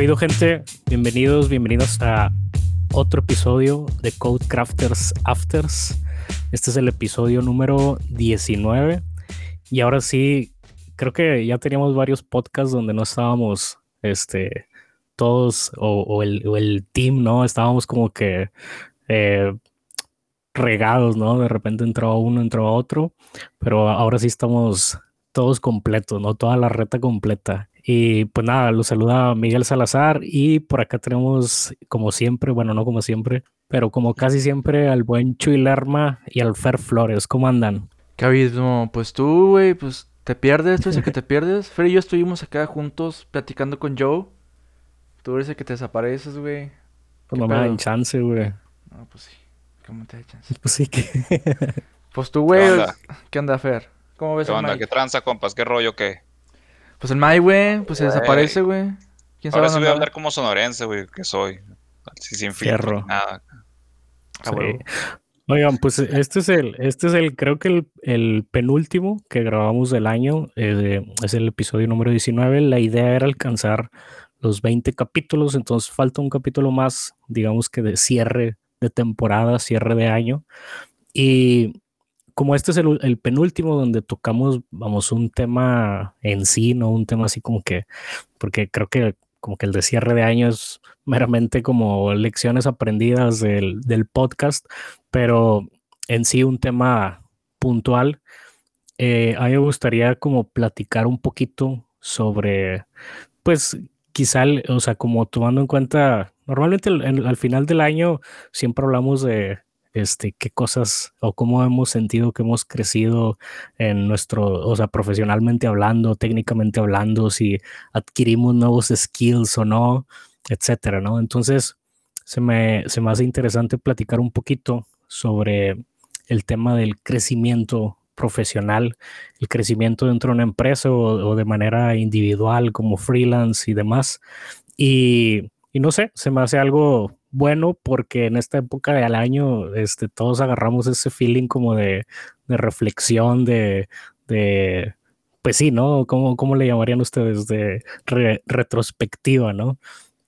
¿Qué oído gente? Bienvenidos, bienvenidos a otro episodio de Code Crafters Afters. Este es el episodio número 19. Y ahora sí, creo que ya teníamos varios podcasts donde no estábamos, este, todos, o, el, team, ¿no? Estábamos como que eh, regados, ¿no? De repente entraba uno, entraba otro, pero ahora sí estamos todos completos, ¿no? Toda la reta completa. Y pues nada, los saluda Miguel Salazar y por acá tenemos, como siempre, bueno, no como siempre, pero como casi siempre, al buen Chuy Lerma y al Fer Flores. ¿Cómo andan? ¿Qué abismo? Pues tú, güey, pues te pierdes, tú eres el que te pierdes. Fer y yo estuvimos acá juntos platicando con Joe. Tú eres el que te desapareces, güey. Pues no me dan chance, güey. No, pues sí. ¿Cómo te da chance? Pues sí que... pues tú, güey, ¿qué onda, Fer? ¿Cómo ves ¿Qué onda? ¿Qué tranza, compas? ¿Qué rollo, qué? Pues el Mai, güey, pues se desaparece, güey. ¿Quién sabe Ahora sí voy a hablar como sonorense, güey, que soy. Así sin filtro, nada. Ah, Oigan, pues este es el, este es el, creo que el, el penúltimo que grabamos del año, eh, es el episodio número 19. La idea era alcanzar los 20 capítulos, entonces falta un capítulo más, digamos que de cierre de temporada, cierre de año. Y como este es el, penúltimo donde tocamos, vamos, un tema en sí, no un tema así como que, porque creo que como que el de cierre de año es meramente como lecciones aprendidas del, podcast, pero en sí un tema puntual. Eh, a mí me gustaría como platicar un poquito sobre, pues quizá, o sea, como tomando en cuenta, normalmente al final del año siempre hablamos de este, qué cosas o cómo hemos sentido que hemos crecido en nuestro, o sea, profesionalmente hablando, técnicamente hablando, si adquirimos nuevos skills o no, etcétera, ¿no? Entonces, se me, se me hace interesante platicar un poquito sobre el tema del crecimiento profesional, el crecimiento dentro de una empresa o, de manera individual como freelance y demás. Y, y no sé, se me hace algo bueno porque en esta época del año este, todos agarramos ese feeling como de, reflexión, de, pues sí, ¿no? ¿Cómo, cómo le llamarían ustedes? De retrospectiva, ¿no?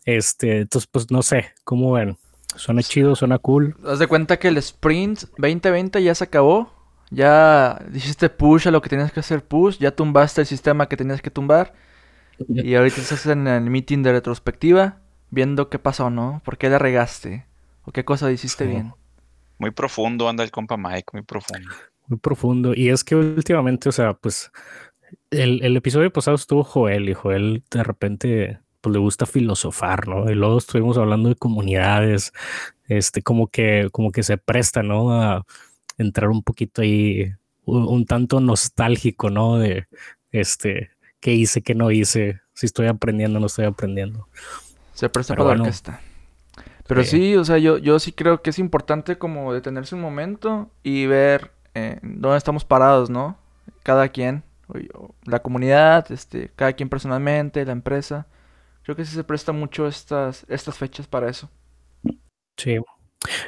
Este, entonces, pues no sé, ¿cómo ven? Suena chido, suena cool. ¿Haz de cuenta que el sprint 2020 ya se acabó? Ya hiciste push a lo que tenías que hacer push, ya tumbaste el sistema que tenías que tumbar. Y ahorita estás en el meeting de retrospectiva viendo qué pasó, ¿no? ¿Por qué la regaste? ¿O qué cosa hiciste bien? Muy profundo anda el compa Mike, muy profundo. Muy profundo. Y es que últimamente, o sea, pues el, episodio pasado estuvo Joel y Joel de repente pues le gusta filosofar, ¿no? Y luego estuvimos hablando de comunidades, este, como que, como que se presta, ¿no? A entrar un poquito ahí, un, tanto nostálgico, ¿no? De, este, qué hice, qué no hice, si estoy aprendiendo, no estoy aprendiendo. Se presta para la orquesta. Pero sí. o sea, yo, yo sí creo que es importante como detenerse un momento y ver eh, dónde estamos parados, ¿no? Cada quien, la comunidad, este, cada quien personalmente, la empresa. Creo que sí se presta mucho estas, estas fechas para eso. Sí.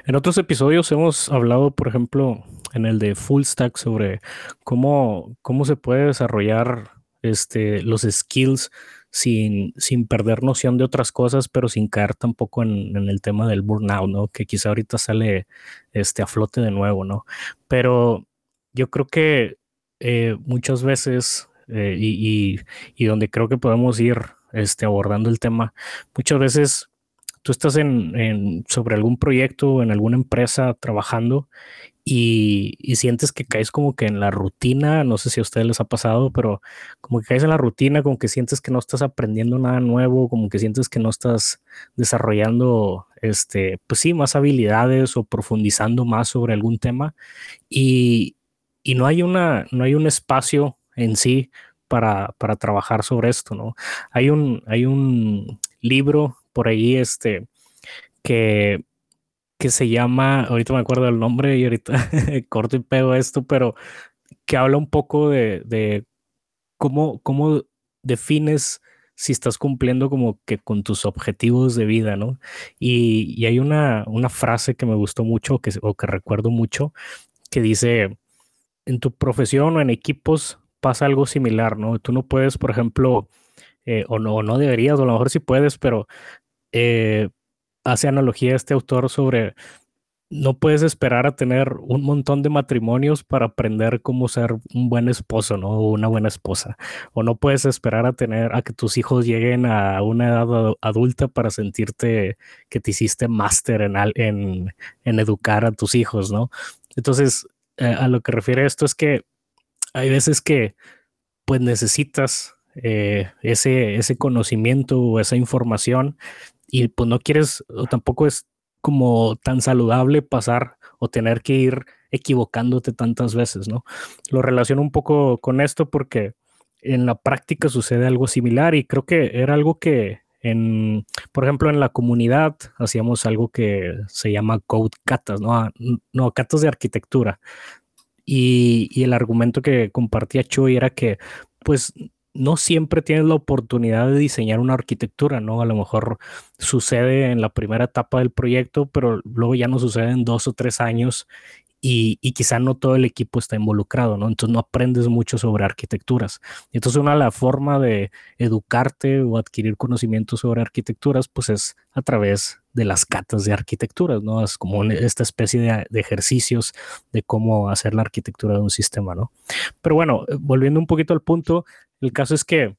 En otros episodios hemos hablado, por ejemplo, en el de Full Stack sobre cómo, cómo se puede desarrollar este, los skills sin, sin perder noción de otras cosas, pero sin caer tampoco en, el tema del burnout, ¿no? Que quizá ahorita sale este, a flote de nuevo, ¿no? Pero yo creo que eh, muchas veces, eh, y, donde creo que podemos ir este, abordando el tema, muchas veces tú estás en, sobre algún proyecto, en alguna empresa trabajando y, sientes que caes como que en la rutina, no sé si a ustedes les ha pasado, pero como que caes en la rutina, como que sientes que no estás aprendiendo nada nuevo, como que sientes que no estás desarrollando, este, pues sí, más habilidades o profundizando más sobre algún tema y, no hay una, no hay un espacio en sí para, para trabajar sobre esto, ¿no? Hay un, hay un libro por ahí, este, que que se llama, ahorita me acuerdo del nombre y ahorita corto y pego esto, pero que habla un poco de, cómo, cómo defines si estás cumpliendo como que con tus objetivos de vida, ¿no? Y, hay una, una, frase que me gustó mucho que, o que recuerdo mucho que dice, en tu profesión o en equipos pasa algo similar, ¿no? Tú no puedes, por ejemplo, eh, o, no, no deberías, o a lo mejor sí puedes, pero eh, hace analogía este autor sobre no puedes esperar a tener un montón de matrimonios para aprender cómo ser un buen esposo, ¿no? O una buena esposa. O no puedes esperar a tener a que tus hijos lleguen a una edad adulta para sentirte que te hiciste máster en, en, en, educar a tus hijos, ¿no? Entonces, eh, a lo que refiere esto es que hay veces que pues necesitas eh, ese, ese conocimiento o esa información y pues no quieres o tampoco es como tan saludable pasar o tener que ir equivocándote tantas veces, ¿no? Lo relaciono un poco con esto porque en la práctica sucede algo similar y creo que era algo que en, por ejemplo, en la comunidad hacíamos algo que se llama code catas, ¿no? Ah, no, catas de arquitectura. Y, y el argumento que compartía Chuy era que, pues, no siempre tienes la oportunidad de diseñar una arquitectura, ¿no? A lo mejor sucede en la primera etapa del proyecto, pero luego ya no sucede en dos o tres años y, quizá no todo el equipo está involucrado, ¿no? Entonces no aprendes mucho sobre arquitecturas. Entonces una de las formas de educarte o adquirir conocimientos sobre arquitecturas, pues es a través de las catas de arquitecturas, ¿no? Es como esta especie de, de, ejercicios de cómo hacer la arquitectura de un sistema, ¿no? Pero bueno, eh, volviendo un poquito al punto, el caso es que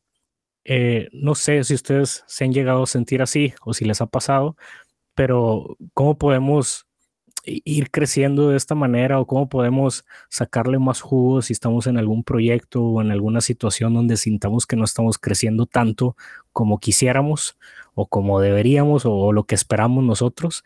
eh, no sé si ustedes se han llegado a sentir así o si les ha pasado, pero ¿cómo podemos ir creciendo de esta manera o cómo podemos sacarle más jugo si estamos en algún proyecto o en alguna situación donde sintamos que no estamos creciendo tanto como quisiéramos o como deberíamos o, lo que esperamos nosotros?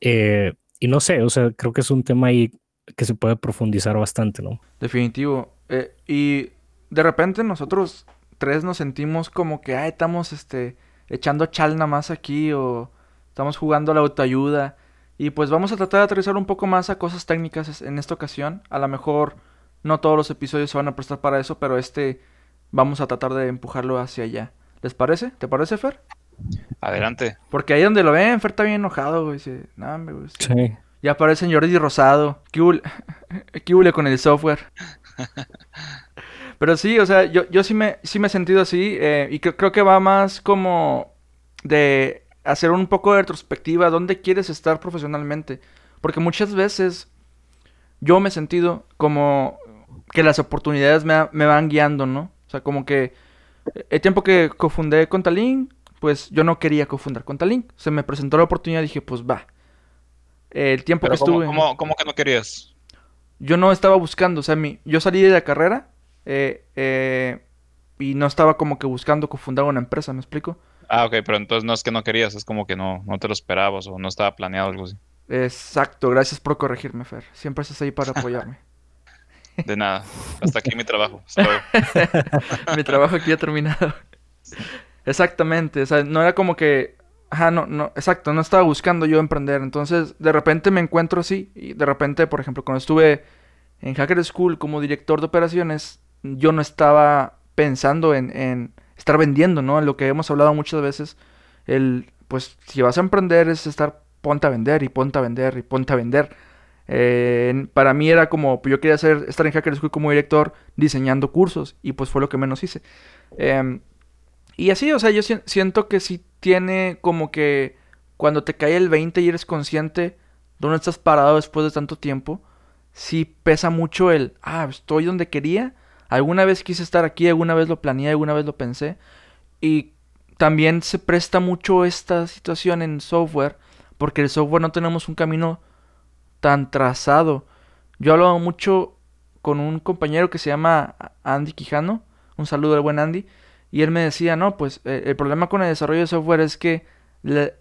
Eh, y no sé, o sea, creo que es un tema ahí que se puede profundizar bastante, ¿no? Definitivo. Eh, y de repente nosotros tres nos sentimos como que, ay, estamos este, echando chal nada más aquí o estamos jugando a la autoayuda. Y pues vamos a tratar de aterrizar un poco más a cosas técnicas en esta ocasión. A lo mejor no todos los episodios se van a prestar para eso, pero este vamos a tratar de empujarlo hacia allá. ¿Les parece? ¿Te parece, Fer? Adelante. Porque ahí donde lo ven, Fer está bien enojado, güey. Dice, no, me gusta. Sí. Ya aparece Jordi Rosado. ¿Qué hule con el software? Pero sí, o sea, yo, yo sí, me, sí me he sentido así eh, y creo que va más como de hacer un poco de retrospectiva, dónde quieres estar profesionalmente. Porque muchas veces yo me he sentido como que las oportunidades me, me van guiando, ¿no? O sea, como que el tiempo que cofundé con Talín, pues yo no quería cofundar con Talín. Se me presentó la oportunidad y dije, pues va. El tiempo que estuve... ¿cómo, ¿Cómo que no querías? Yo no estaba buscando, o sea, mi, yo salí de la carrera eh, eh, y no estaba como que buscando cofundar una empresa, ¿me explico? Ah, ok, pero entonces no es que no querías, es como que no, no te lo esperabas o no estaba planeado algo así. Exacto, gracias por corregirme, Fer. Siempre estás ahí para apoyarme. De nada, hasta aquí mi trabajo. mi trabajo aquí ha terminado. Exactamente, o sea, no era como que, ajá, no, no, exacto, no estaba buscando yo emprender, entonces de repente me encuentro así y de repente, por ejemplo, cuando estuve en Hacker School como director de operaciones, yo no estaba pensando en, estar vendiendo, ¿no? Lo que hemos hablado muchas veces, el, pues si vas a emprender es estar ponte a vender y ponte a vender y ponte a vender. Eh, para mí era como, yo quería hacer, estar en Hacker School como director diseñando cursos y pues fue lo que menos hice. Em, y así, o sea, yo siento que sí tiene como que cuando te cae el 20 y eres consciente dónde estás parado después de tanto tiempo, sí pesa mucho el, ah, estoy donde quería, Alguna vez quise estar aquí, alguna vez lo planeé, alguna vez lo pensé. Y también se presta mucho esta situación en software, porque el software no tenemos un camino tan trazado. Yo hablaba mucho con un compañero que se llama Andy Quijano, un saludo al buen Andy, y él me decía, no, pues eh, el problema con el desarrollo de software es que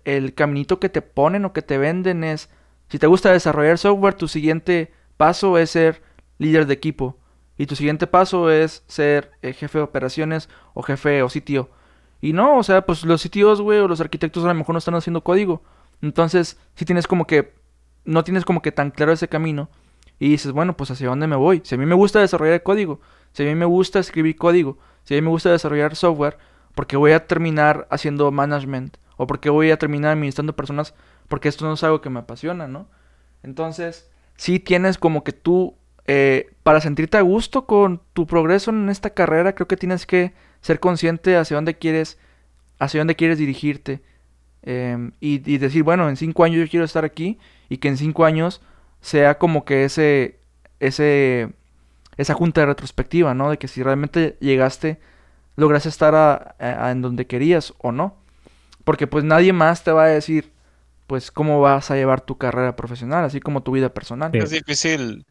el caminito que te ponen o que te venden es, si te gusta desarrollar software, tu siguiente paso es ser líder de equipo. Y tu siguiente paso es ser eh, jefe de operaciones o jefe o sitio. Y no, o sea, pues los sitios, güey, o los arquitectos a lo mejor no están haciendo código. Entonces, si tienes como que, no tienes como que tan claro ese camino. Y dices, bueno, pues hacia dónde me voy. Si a mí me gusta desarrollar código, si a mí me gusta escribir código, si a mí me gusta desarrollar software, porque voy a terminar haciendo management o porque voy a terminar administrando personas, porque esto no es algo que me apasiona, ¿no? Entonces, si tienes como que tú eh, para sentirte a gusto con tu progreso en esta carrera, creo que tienes que ser consciente hacia dónde quieres, hacia dónde quieres dirigirte. Em, y, decir, bueno, en cinco años yo quiero estar aquí y que en cinco años sea como que ese, ese, esa junta de retrospectiva, ¿no? De que si realmente llegaste, lograste estar en donde querías o no. Porque pues nadie más te va a decir, pues, cómo vas a llevar tu carrera profesional, así como tu vida personal. Es difícil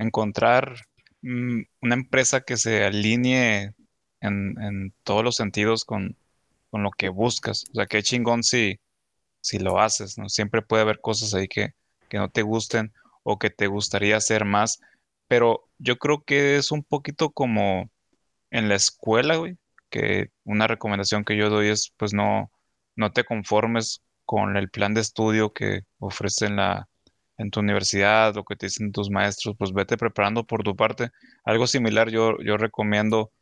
encontrar mm, una empresa que se alinee en, todos los sentidos con, lo que buscas. O sea, qué chingón si, si lo haces, ¿no? Siempre puede haber cosas ahí que, que no te gusten o que te gustaría hacer más, pero yo creo que es un poquito como en la escuela, güey, que una recomendación que yo doy es, pues no, no te conformes con el plan de estudio que ofrecen la, en tu universidad o que te dicen tus maestros, pues vete preparando por tu parte. Algo similar yo, yo recomiendo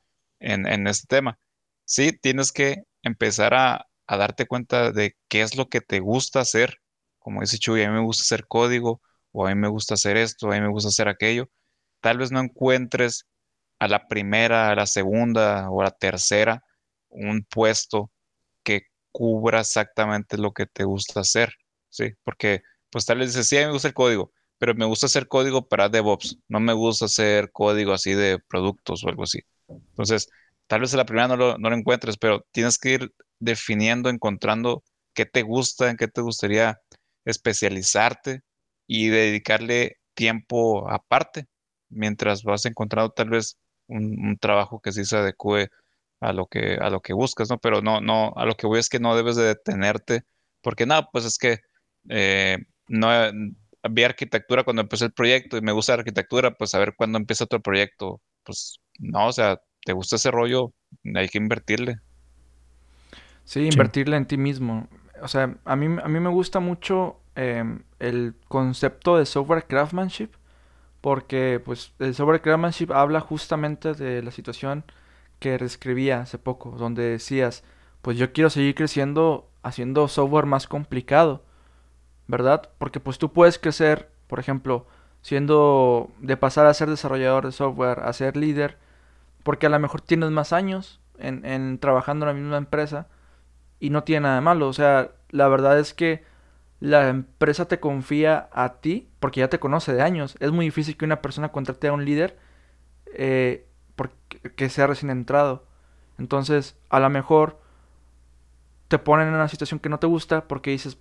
en, en este tema. Sí, tienes que empezar a, a, darte cuenta de qué es lo que te gusta hacer. Como dice Chuy, a mí me gusta hacer código, o a mí me gusta hacer esto, a mí me gusta hacer aquello. Tal vez no encuentres a la primera, a la segunda o a la tercera un puesto cubra exactamente lo que te gusta hacer, ¿sí? Porque pues tal vez dices, sí, a mí me gusta el código, pero me gusta hacer código para DevOps, no me gusta hacer código así de productos o algo así. Entonces, tal vez a la primera no lo, no encuentres, pero tienes que ir definiendo, encontrando qué te gusta, en qué te gustaría especializarte y dedicarle tiempo aparte, mientras vas encontrando tal vez un, trabajo que sí se adecue a lo que, a lo que buscas, ¿no? Pero no, no, a lo que voy es que no debes de detenerte, porque nada, pues es que eh, no vi arquitectura cuando empecé el proyecto y me gusta la arquitectura, pues a ver cuándo empieza otro proyecto. Pues no, o sea, te gusta ese rollo, hay que invertirle. Sí, invertirle en ti mismo. O sea, a mí, a mí me gusta mucho em, el concepto de software craftsmanship, porque pues el software craftsmanship habla justamente de la situación que reescribía hace poco, donde decías, pues yo quiero seguir creciendo haciendo software más complicado, ¿verdad? Porque pues tú puedes crecer, por ejemplo, siendo de pasar a ser desarrollador de software a ser líder, porque a lo mejor tienes más años en, en trabajando en la misma empresa y no tiene nada de malo, o sea, la verdad es que la empresa te confía a ti porque ya te conoce de años. Es muy difícil que una persona contrate a un líder eh, porque sea recién entrado. Entonces, a lo mejor te ponen en una situación que no te gusta porque dices,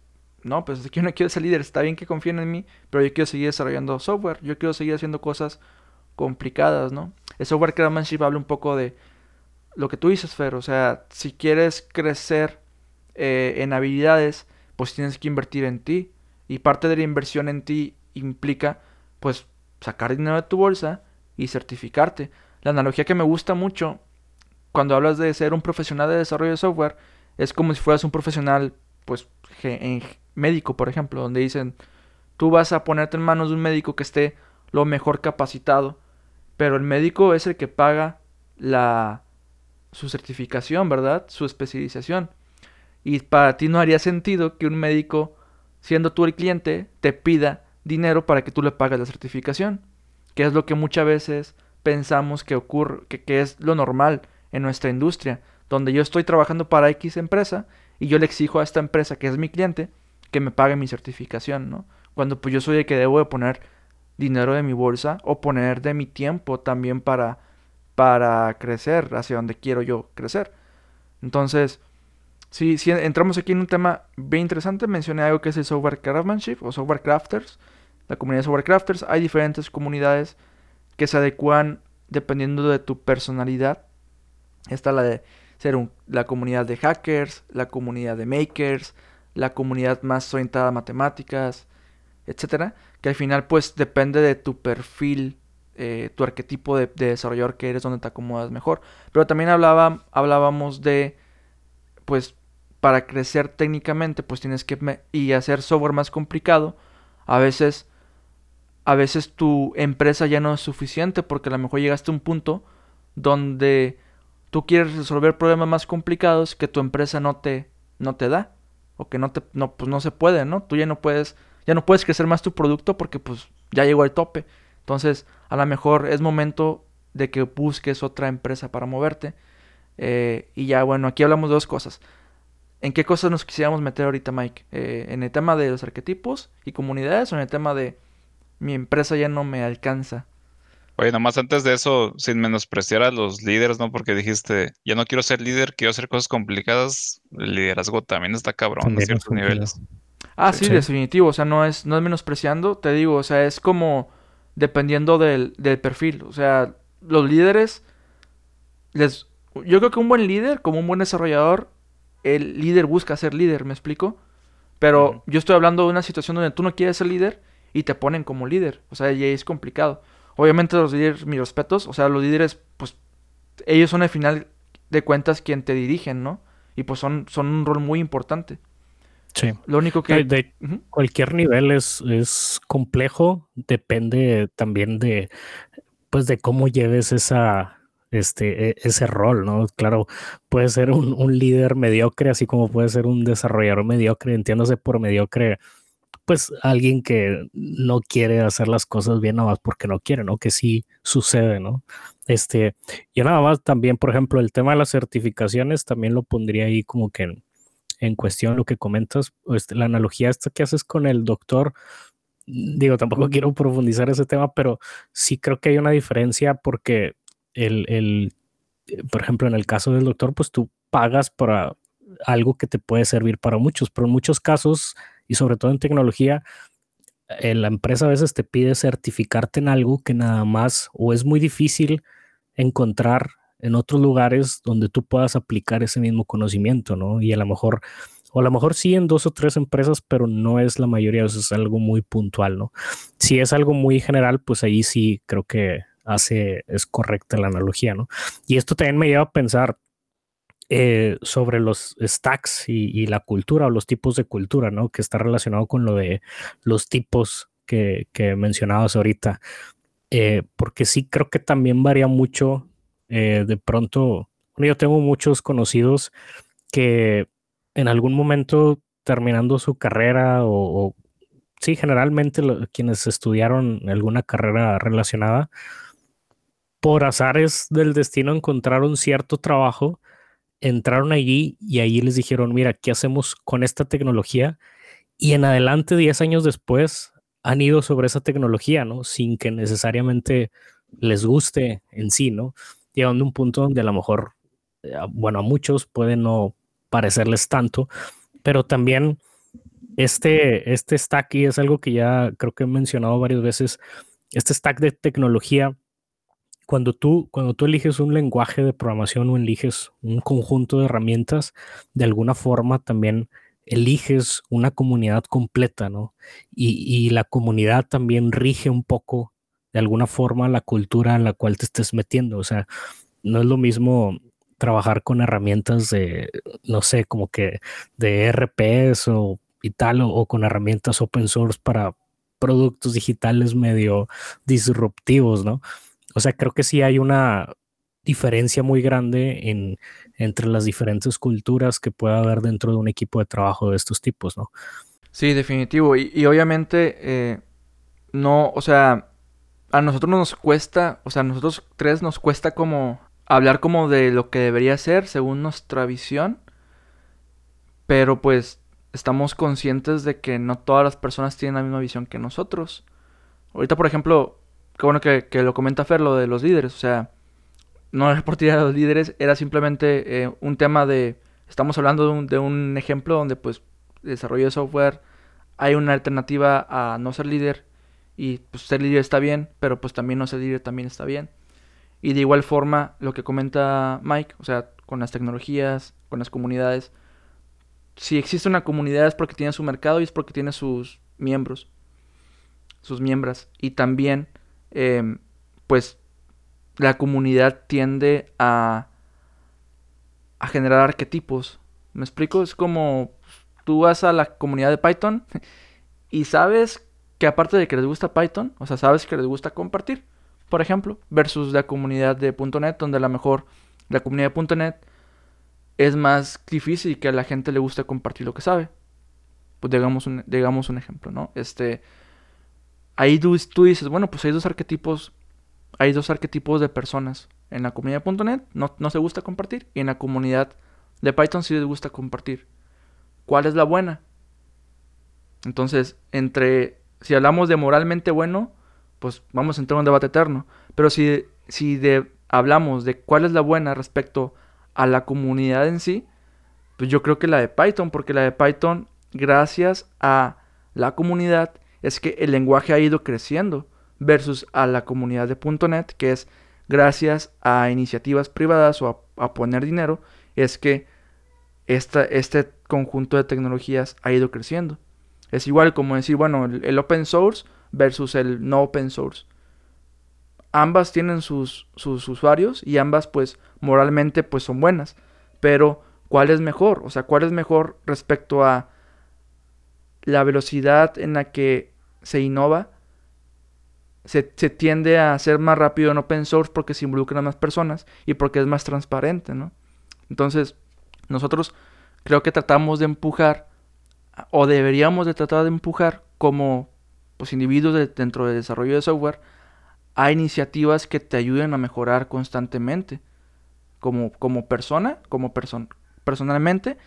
no, pues aquí no quiero ser líder, está bien que confíen en mí, pero yo quiero seguir desarrollando software, yo quiero seguir haciendo cosas complicadas, ¿no? El software craftsmanship habla un poco de lo que tú dices, Fer, o sea, si quieres crecer eh, en habilidades, pues tienes que invertir en ti, y parte de la inversión en ti implica, pues, sacar dinero de tu bolsa y certificarte. La analogía que me gusta mucho cuando hablas de ser un profesional de desarrollo de software es como si fueras un profesional, pues, en médico, por ejemplo, donde dicen, tú vas a ponerte en manos de un médico que esté lo mejor capacitado, pero el médico es el que paga la su certificación, ¿verdad? Su especialización. Y para ti no haría sentido que un médico, siendo tú el cliente, te pida dinero para que tú le pagues la certificación, que es lo que muchas veces pensamos que ocurre, que, es lo normal en nuestra industria, donde yo estoy trabajando para X empresa y yo le exijo a esta empresa que es mi cliente que me pague mi certificación, ¿no? Cuando pues yo soy el que debo de poner dinero de mi bolsa o poner de mi tiempo también para para crecer hacia donde quiero yo crecer. Entonces, si, si entramos aquí en un tema bien interesante, mencioné algo que es el software craftsmanship o software crafters, la comunidad de software crafters, hay diferentes comunidades que se adecuan dependiendo de tu personalidad. Está la de ser la comunidad de hackers, la comunidad de makers, la comunidad más orientada a matemáticas, etcétera, que al final pues depende de tu perfil, eh, tu arquetipo de, desarrollador que eres, donde te acomodas mejor. Pero también hablaba, hablábamos de, pues, para crecer técnicamente, pues tienes que y hacer software más complicado. A veces a veces tu empresa ya no es suficiente porque a lo mejor llegaste a un punto donde tú quieres resolver problemas más complicados que tu empresa no te, no te da o que no te no pues no se puede, ¿no? Tú ya no puedes ya no puedes crecer más tu producto porque pues ya llegó al tope. Entonces, a lo mejor es momento de que busques otra empresa para moverte. Eh, y ya, bueno, aquí hablamos de dos cosas. ¿En qué cosas nos quisiéramos meter ahorita, Mike? Eh, ¿En el tema de los arquetipos y comunidades o en el tema de mi empresa ya no me alcanza? Oye, nomás antes de eso, sin menospreciar a los líderes, ¿no? Porque dijiste, ya no quiero ser líder, quiero hacer cosas complicadas. El liderazgo también está cabrón a ciertos niveles. Ah, sí, definitivo. O sea, no es, no es menospreciando, te digo, o sea, es como dependiendo del, del perfil. O sea, los líderes, les, yo creo que un buen líder, como un buen desarrollador, el líder busca ser líder, ¿me explico? Pero yo estoy hablando de una situación donde tú no quieres ser líder y te ponen como líder. O sea, ya es complicado. Obviamente los líderes, mis respetos, o sea, los líderes, pues ellos son al final de cuentas quien te dirigen, ¿no? Y pues son, son un rol muy importante. Sí. Lo único que... De, cualquier nivel es, es complejo, depende también de, pues, de cómo lleves esa, este, e, ese rol, ¿no? Claro, puede ser un, un, líder mediocre, así como puede ser un desarrollador mediocre, entiéndase por mediocre pues alguien que no quiere hacer las cosas bien nada más porque no quiere, ¿no? Que sí sucede, ¿no? Este, yo nada más también, por ejemplo, el tema de las certificaciones también lo pondría ahí como que en, cuestión lo que comentas, este, la analogía esta que haces con el doctor, digo, tampoco quiero profundizar ese tema, pero sí creo que hay una diferencia porque el, el por ejemplo, en el caso del doctor, pues tú pagas para algo que te puede servir para muchos, pero en muchos casos y sobre todo en tecnología, eh, la empresa a veces te pide certificarte en algo que nada más o es muy difícil encontrar en otros lugares donde tú puedas aplicar ese mismo conocimiento, ¿no? Y a lo mejor, o a lo mejor sí en dos o tres empresas, pero no es la mayoría, eso es algo muy puntual, ¿no? Si es algo muy general, pues ahí sí creo que hace, es correcta la analogía, ¿no? Y esto también me lleva a pensar, eh, sobre los stacks y, la cultura o los tipos de cultura, ¿no? Que está relacionado con lo de los tipos que, mencionabas ahorita. Eh, porque sí creo que también varía mucho. Eh, de pronto, yo tengo muchos conocidos que en algún momento terminando su carrera o, o sí, generalmente quienes estudiaron alguna carrera relacionada, por azares del destino encontraron cierto trabajo entraron allí y ahí les dijeron, mira, ¿qué hacemos con esta tecnología? Y en adelante, 10 años después, han ido sobre esa tecnología, ¿no? Sin que necesariamente les guste en sí, ¿no? Llegando a un punto donde a lo mejor, eh, bueno, a muchos puede no parecerles tanto, pero también este, este stack, y es algo que ya creo que he mencionado varias veces, este stack de tecnología cuando tú, cuando tú eliges un lenguaje de programación o eliges un conjunto de herramientas, de alguna forma también eliges una comunidad completa, ¿no? Y, la comunidad también rige un poco, de alguna forma, la cultura en la cual te estés metiendo. O sea, no es lo mismo trabajar con herramientas de, no sé, como que de RPs o y tal, o con herramientas open source para productos digitales medio disruptivos, ¿no? O sea, creo que sí hay una diferencia muy grande en, entre las diferentes culturas que pueda haber dentro de un equipo de trabajo de estos tipos, ¿no? Sí, definitivo. Y, obviamente, eh, no, o sea, a nosotros nos cuesta, o sea, a nosotros tres nos cuesta como hablar como de lo que debería ser según nuestra visión. Pero pues estamos conscientes de que no todas las personas tienen la misma visión que nosotros. Ahorita, por ejemplo, qué bueno que, lo comenta Fer, lo de los líderes. O sea, no era por tirar a los líderes, era simplemente eh, un tema de. Estamos hablando de un, de un, ejemplo donde, pues, desarrollo de software, hay una alternativa a no ser líder. Y pues ser líder está bien, pero pues también no ser líder también está bien. Y de igual forma, lo que comenta Mike, o sea, con las tecnologías, con las comunidades. Si existe una comunidad es porque tiene su mercado y es porque tiene sus miembros, sus miembros. Y también Em, pues la comunidad tiende a, a generar arquetipos. ¿Me explico? Es como tú vas a la comunidad de Python y sabes que aparte de que les gusta Python, o sea, sabes que les gusta compartir, por ejemplo, versus la comunidad de .NET, donde a lo mejor la comunidad de .NET es más difícil que a la gente le guste compartir lo que sabe. Pues digamos un, digamos un ejemplo, ¿no? Este, ahí tú, dices, bueno, pues hay dos arquetipos, hay dos arquetipos de personas. En la comunidad.net no, no se gusta compartir y en la comunidad de Python sí les gusta compartir. ¿Cuál es la buena? Entonces, entre, si hablamos de moralmente bueno, pues vamos a entrar en un debate eterno. Pero si, si de, hablamos de cuál es la buena respecto a la comunidad en sí, pues yo creo que la de Python, porque la de Python, gracias a la comunidad, es que el lenguaje ha ido creciendo versus a la comunidad de .NET, que es gracias a iniciativas privadas o a, poner dinero, es que esta, este conjunto de tecnologías ha ido creciendo. Es igual como decir, bueno, el, open source versus el no open source. Ambas tienen sus, sus usuarios y ambas pues moralmente pues son buenas. Pero ¿cuál es mejor? O sea, ¿cuál es mejor respecto a la velocidad en la que se innova? Se, tiende a ser más rápido en open source porque se involucran más personas y porque es más transparente, ¿no? Entonces, nosotros creo que tratamos de empujar o deberíamos de tratar de empujar como pues, individuos dentro del desarrollo de software a iniciativas que te ayuden a mejorar constantemente como, como persona, como persona personalmente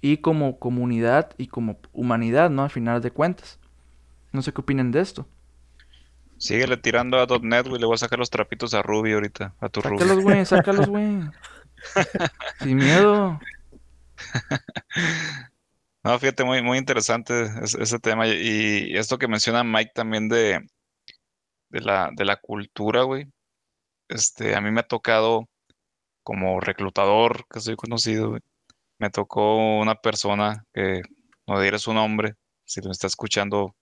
y como comunidad y como humanidad, ¿no? Al final de cuentas. No sé qué opinen de esto. Síguele tirando a .NET, güey. Le voy a sacar los trapitos a Ruby ahorita. A tu sácalos, Ruby. güey. Sácalos, güey. Sin miedo. No, fíjate, muy, muy interesante ese, tema. Y, esto que menciona Mike también de, de, la, de la cultura, güey. Este, a mí me ha tocado como reclutador que soy conocido, me tocó una persona que no diré su nombre, si lo está escuchando,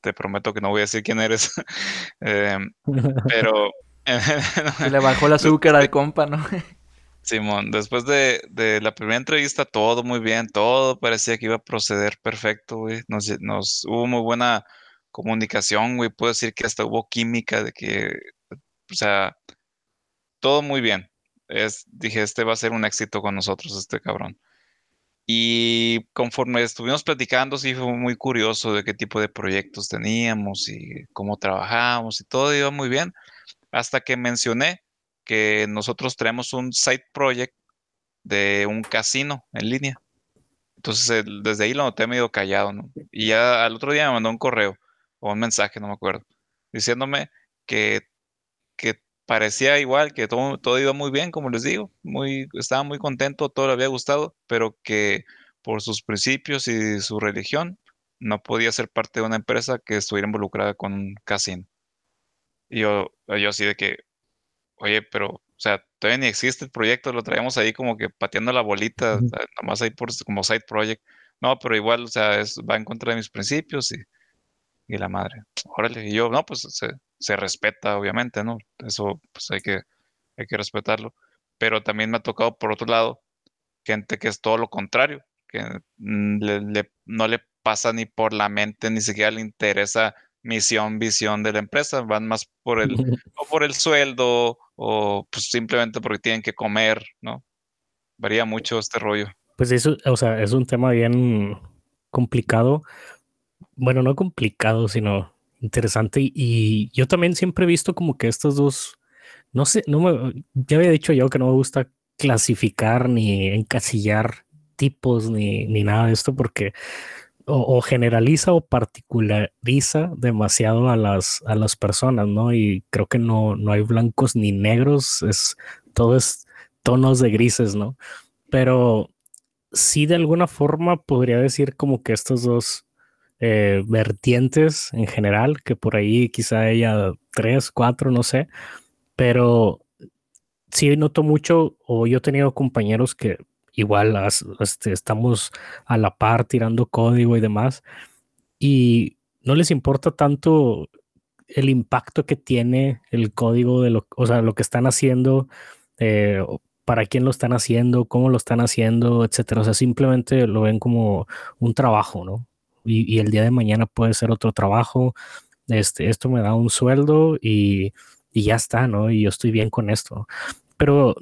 te prometo que no voy a decir quién eres, em, pero... le bajó el azúcar al compa, ¿no? Simón, después de, de, la primera entrevista, todo muy bien, todo parecía que iba a proceder perfecto, güey. Nos, nos hubo muy buena comunicación, güey. Puedo decir que hasta hubo química de que, o sea, todo muy bien es, dije, este va a ser un éxito con nosotros, este cabrón. Y conforme estuvimos platicando, sí fue muy curioso de qué tipo de proyectos teníamos y cómo trabajábamos y todo iba muy bien. Hasta que mencioné que nosotros tenemos un side project de un casino en línea. Entonces, desde ahí lo noté medio callado. Y ya al otro día me mandó un correo o un mensaje, no me acuerdo, diciéndome que parecía igual, que todo, todo iba muy bien, como les digo, muy, estaba muy contento, todo le había gustado, pero que por sus principios y su religión no podía ser parte de una empresa que estuviera involucrada con un casino. Y yo, yo así de que, oye, pero, o sea, todavía ni existe el proyecto, lo traíamos ahí como que pateando la bolita, nomás ahí por, como side project. No, pero igual, o sea, es, va en contra de mis principios y, y la madre, órale, y yo, no, pues se, se respeta, obviamente, ¿no? Eso pues hay que, hay que respetarlo. Pero también me ha tocado, por otro lado, gente que es todo lo contrario, que no le pasa ni por la mente, ni siquiera le interesa misión, visión de la empresa, van más por el, o por el sueldo, o pues simplemente porque tienen que comer, ¿no? Varía mucho este rollo. Pues eso, o sea, es un tema bien complicado. Bueno, no complicado, sino Interesante. Y yo también siempre he visto como que estos dos, no sé, no me, ya había dicho yo que no me gusta clasificar ni encasillar tipos ni, ni nada de esto porque o, generaliza o particulariza demasiado a las, a las personas, ¿no? Y creo que no, no hay blancos ni negros, es, todo es tonos de grises, ¿no? Pero sí de alguna forma podría decir como que estos dos eh, vertientes en general, que por ahí quizá haya tres, cuatro, no sé, pero sí noto mucho, o yo he tenido compañeros que igual este, estamos a la par tirando código y demás, y no les importa tanto el impacto que tiene el código de lo, o sea, lo que están haciendo, eh, para quién lo están haciendo, cómo lo están haciendo, etcétera. O sea, simplemente lo ven como un trabajo, ¿no? Y, el día de mañana puede ser otro trabajo, este, esto me da un sueldo y, ya está, ¿no? Y yo estoy bien con esto. Pero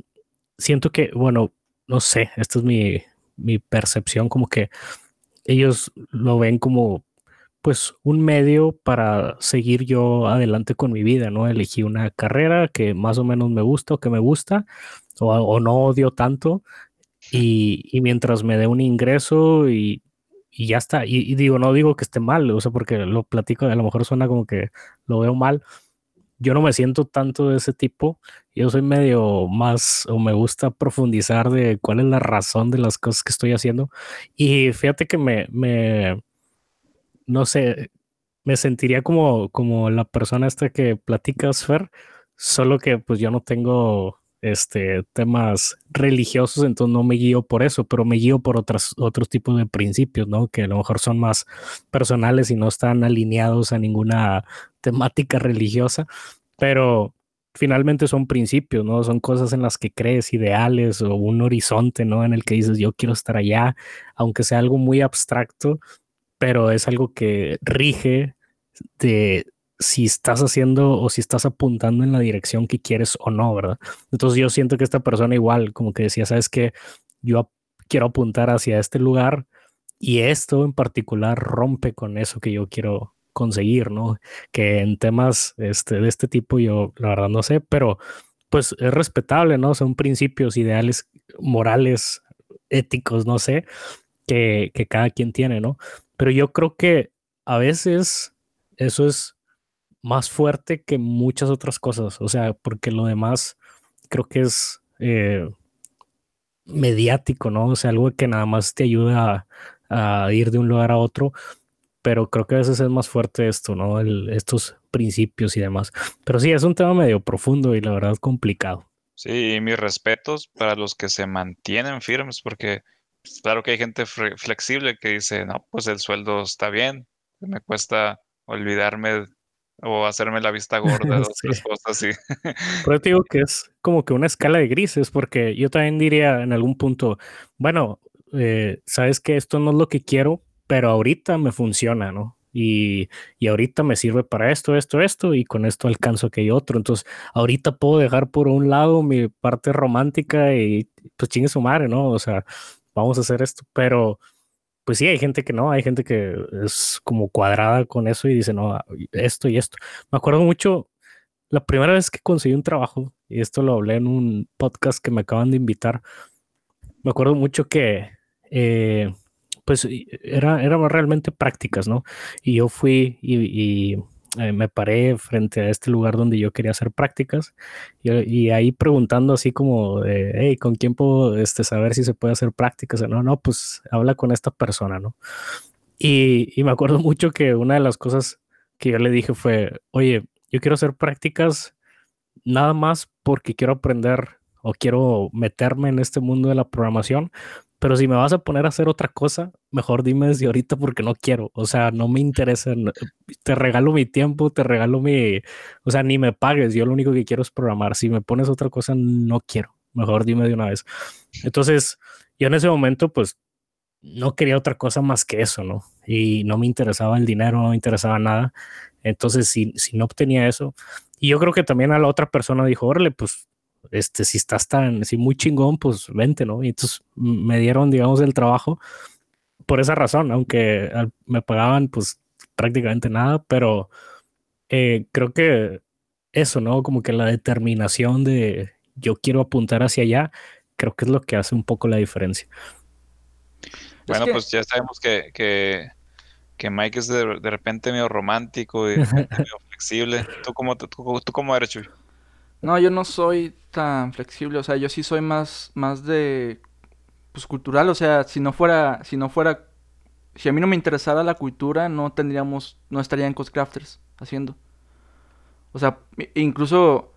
siento que, bueno, no sé, esta es mi, mi percepción, como que ellos lo ven como pues un medio para seguir yo adelante con mi vida, ¿no? Elegí una carrera que más o menos me gusta o que me gusta o, no odio tanto y, mientras me dé un ingreso y, ya está. Y, digo, no digo que esté mal, o sea, porque lo platico, a lo mejor suena como que lo veo mal. Yo no me siento tanto de ese tipo. Yo soy medio más, o me gusta profundizar de cuál es la razón de las cosas que estoy haciendo. Y fíjate que me, me no sé, me sentiría como, como la persona esta que platicas, Fer, solo que pues yo no tengo este, temas religiosos, entonces no me guío por eso, pero me guío por otras, otros tipos de principios, ¿no? Que a lo mejor son más personales y no están alineados a ninguna temática religiosa, pero finalmente son principios, ¿no? Son cosas en las que crees, ideales o un horizonte, ¿no? En el que dices, yo quiero estar allá, aunque sea algo muy abstracto, pero es algo que rige de si estás haciendo o si estás apuntando en la dirección que quieres o no, ¿verdad? Entonces yo siento que esta persona igual, como que decía, sabes que yo quiero apuntar hacia este lugar y esto en particular rompe con eso que yo quiero conseguir, ¿no? Que en temas este, de este tipo yo la verdad no sé, pero pues es respetable, ¿no? Son principios, ideales, morales, éticos, no sé, que, que cada quien tiene, ¿no? Pero yo creo que a veces eso es más fuerte que muchas otras cosas. O sea, porque lo demás creo que es eh, mediático, ¿no? O sea, algo que nada más te ayuda a, ir de un lugar a otro. Pero creo que a veces es más fuerte esto, ¿no? estos principios y demás. Pero sí, es un tema medio profundo y la verdad complicado. Sí, mis respetos para los que se mantienen firmes, porque pues, claro que hay gente flexible que dice, no, pues el sueldo está bien, me cuesta olvidarme o hacerme la vista gorda, dos, tres cosas así. Pero te digo que es como que una escala de grises, porque yo también diría en algún punto, bueno, eh, sabes que esto no es lo que quiero, pero ahorita me funciona, ¿no? Y, y, ahorita me sirve para esto, esto, esto, y con esto alcanzo que hay otro. Entonces, ahorita puedo dejar por un lado mi parte romántica y pues chingue su madre, ¿no? O sea, vamos a hacer esto, pero pues sí, hay gente que no, hay gente que es como cuadrada con eso y dice, no, esto y esto. Me acuerdo mucho, la primera vez que conseguí un trabajo, y esto lo hablé en un podcast que me acaban de invitar, me acuerdo mucho que, eh, pues, era, era realmente prácticas, ¿no? Y yo fui y eh, me paré frente a este lugar donde yo quería hacer prácticas y, ahí preguntando así como, hey, ¿con quién puedo este, saber si se puede hacer prácticas? No, no, pues habla con esta persona, ¿no? Y, y me acuerdo mucho que una de las cosas que yo le dije fue, oye, yo quiero hacer prácticas nada más porque quiero aprender o quiero meterme en este mundo de la programación, pero si me vas a poner a hacer otra cosa, mejor dime desde ahorita porque no quiero. O sea, no me interesa. te regalo mi tiempo, te regalo mi. O sea, ni me pagues. Yo lo único que quiero es programar. Si me pones otra cosa, no quiero. Mejor dime de una vez. Entonces, yo en ese momento, pues no quería otra cosa más que eso, ¿no? Y no me interesaba el dinero, no me interesaba nada. Entonces, si, si no obtenía eso, y yo creo que también a la otra persona dijo, órale, pues este, si estás tan, si muy chingón, pues vente, ¿no? Y entonces me dieron, digamos, el trabajo por esa razón, aunque me pagaban, pues prácticamente nada, pero eh, creo que eso, ¿no? Como que la determinación de yo quiero apuntar hacia allá, creo que es lo que hace un poco la diferencia. Bueno, pues ya sabemos que, que, que Mike es de, de, repente medio romántico y medio flexible. ¿Tú cómo, tú, tú cómo eres, Chuy? No, yo no soy tan flexible, o sea, yo sí soy más, más de, pues, cultural, o sea, si no fuera, si no fuera, si a mí no me interesara la cultura, no tendríamos, no estaría en Crafters haciendo. O sea, incluso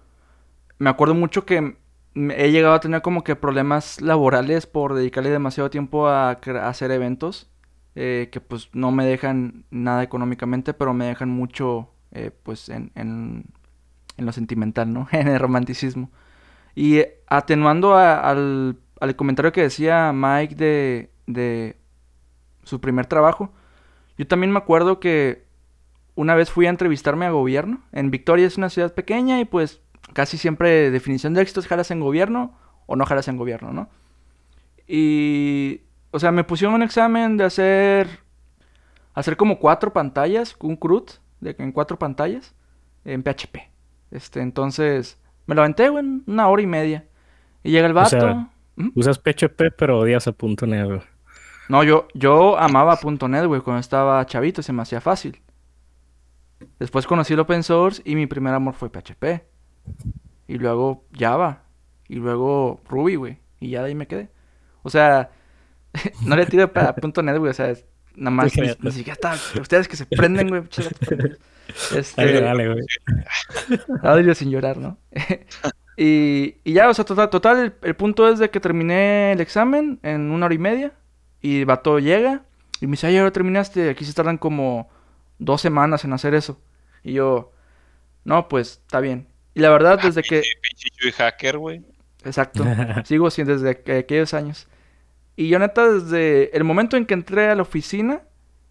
me acuerdo mucho que he llegado a tener como que problemas laborales por dedicarle demasiado tiempo a, hacer eventos, eh, que pues no me dejan nada económicamente, pero me dejan mucho, eh, pues, en en lo sentimental, ¿no? en el romanticismo. Y atenuando al, al, comentario que decía Mike de, de su primer trabajo, yo también me acuerdo que una vez fui a entrevistarme a gobierno. En Victoria es una ciudad pequeña y pues casi siempre definición de éxito es jalas en gobierno o no jalas en gobierno, ¿no? Y, o sea, me pusieron un examen de hacer hacer como cuatro pantallas, un CRUD, en cuatro pantallas, en PHP. Este, entonces, me lo aventé, güey, una hora y media. Y llega el vato. Usas PHP, pero odias a .NET, güey. No, yo, yo amaba .NET, güey, cuando estaba chavito, se me hacía fácil. Después conocí el open source y mi primer amor fue PHP. Y luego Java. Y luego Ruby, güey. Y ya de ahí me quedé. O sea, no le tiro para .NET, güey. O sea, nada más. ni, siquiera está. Ustedes que se prenden, güey. Este... Dale, dale, güey. Audio sin llorar, ¿no? y, y ya, o sea, total, total el, el, punto es de que terminé el examen en una hora y media. Y el vato llega y me dice, ay, lo terminaste. Aquí se tardan como dos semanas en hacer eso. Y yo, no, pues, está bien. Y la verdad, desde que... Pinche hacker, güey. Exacto. Sigo sin desde aquellos años. Y yo neta, desde el momento en que entré a la oficina,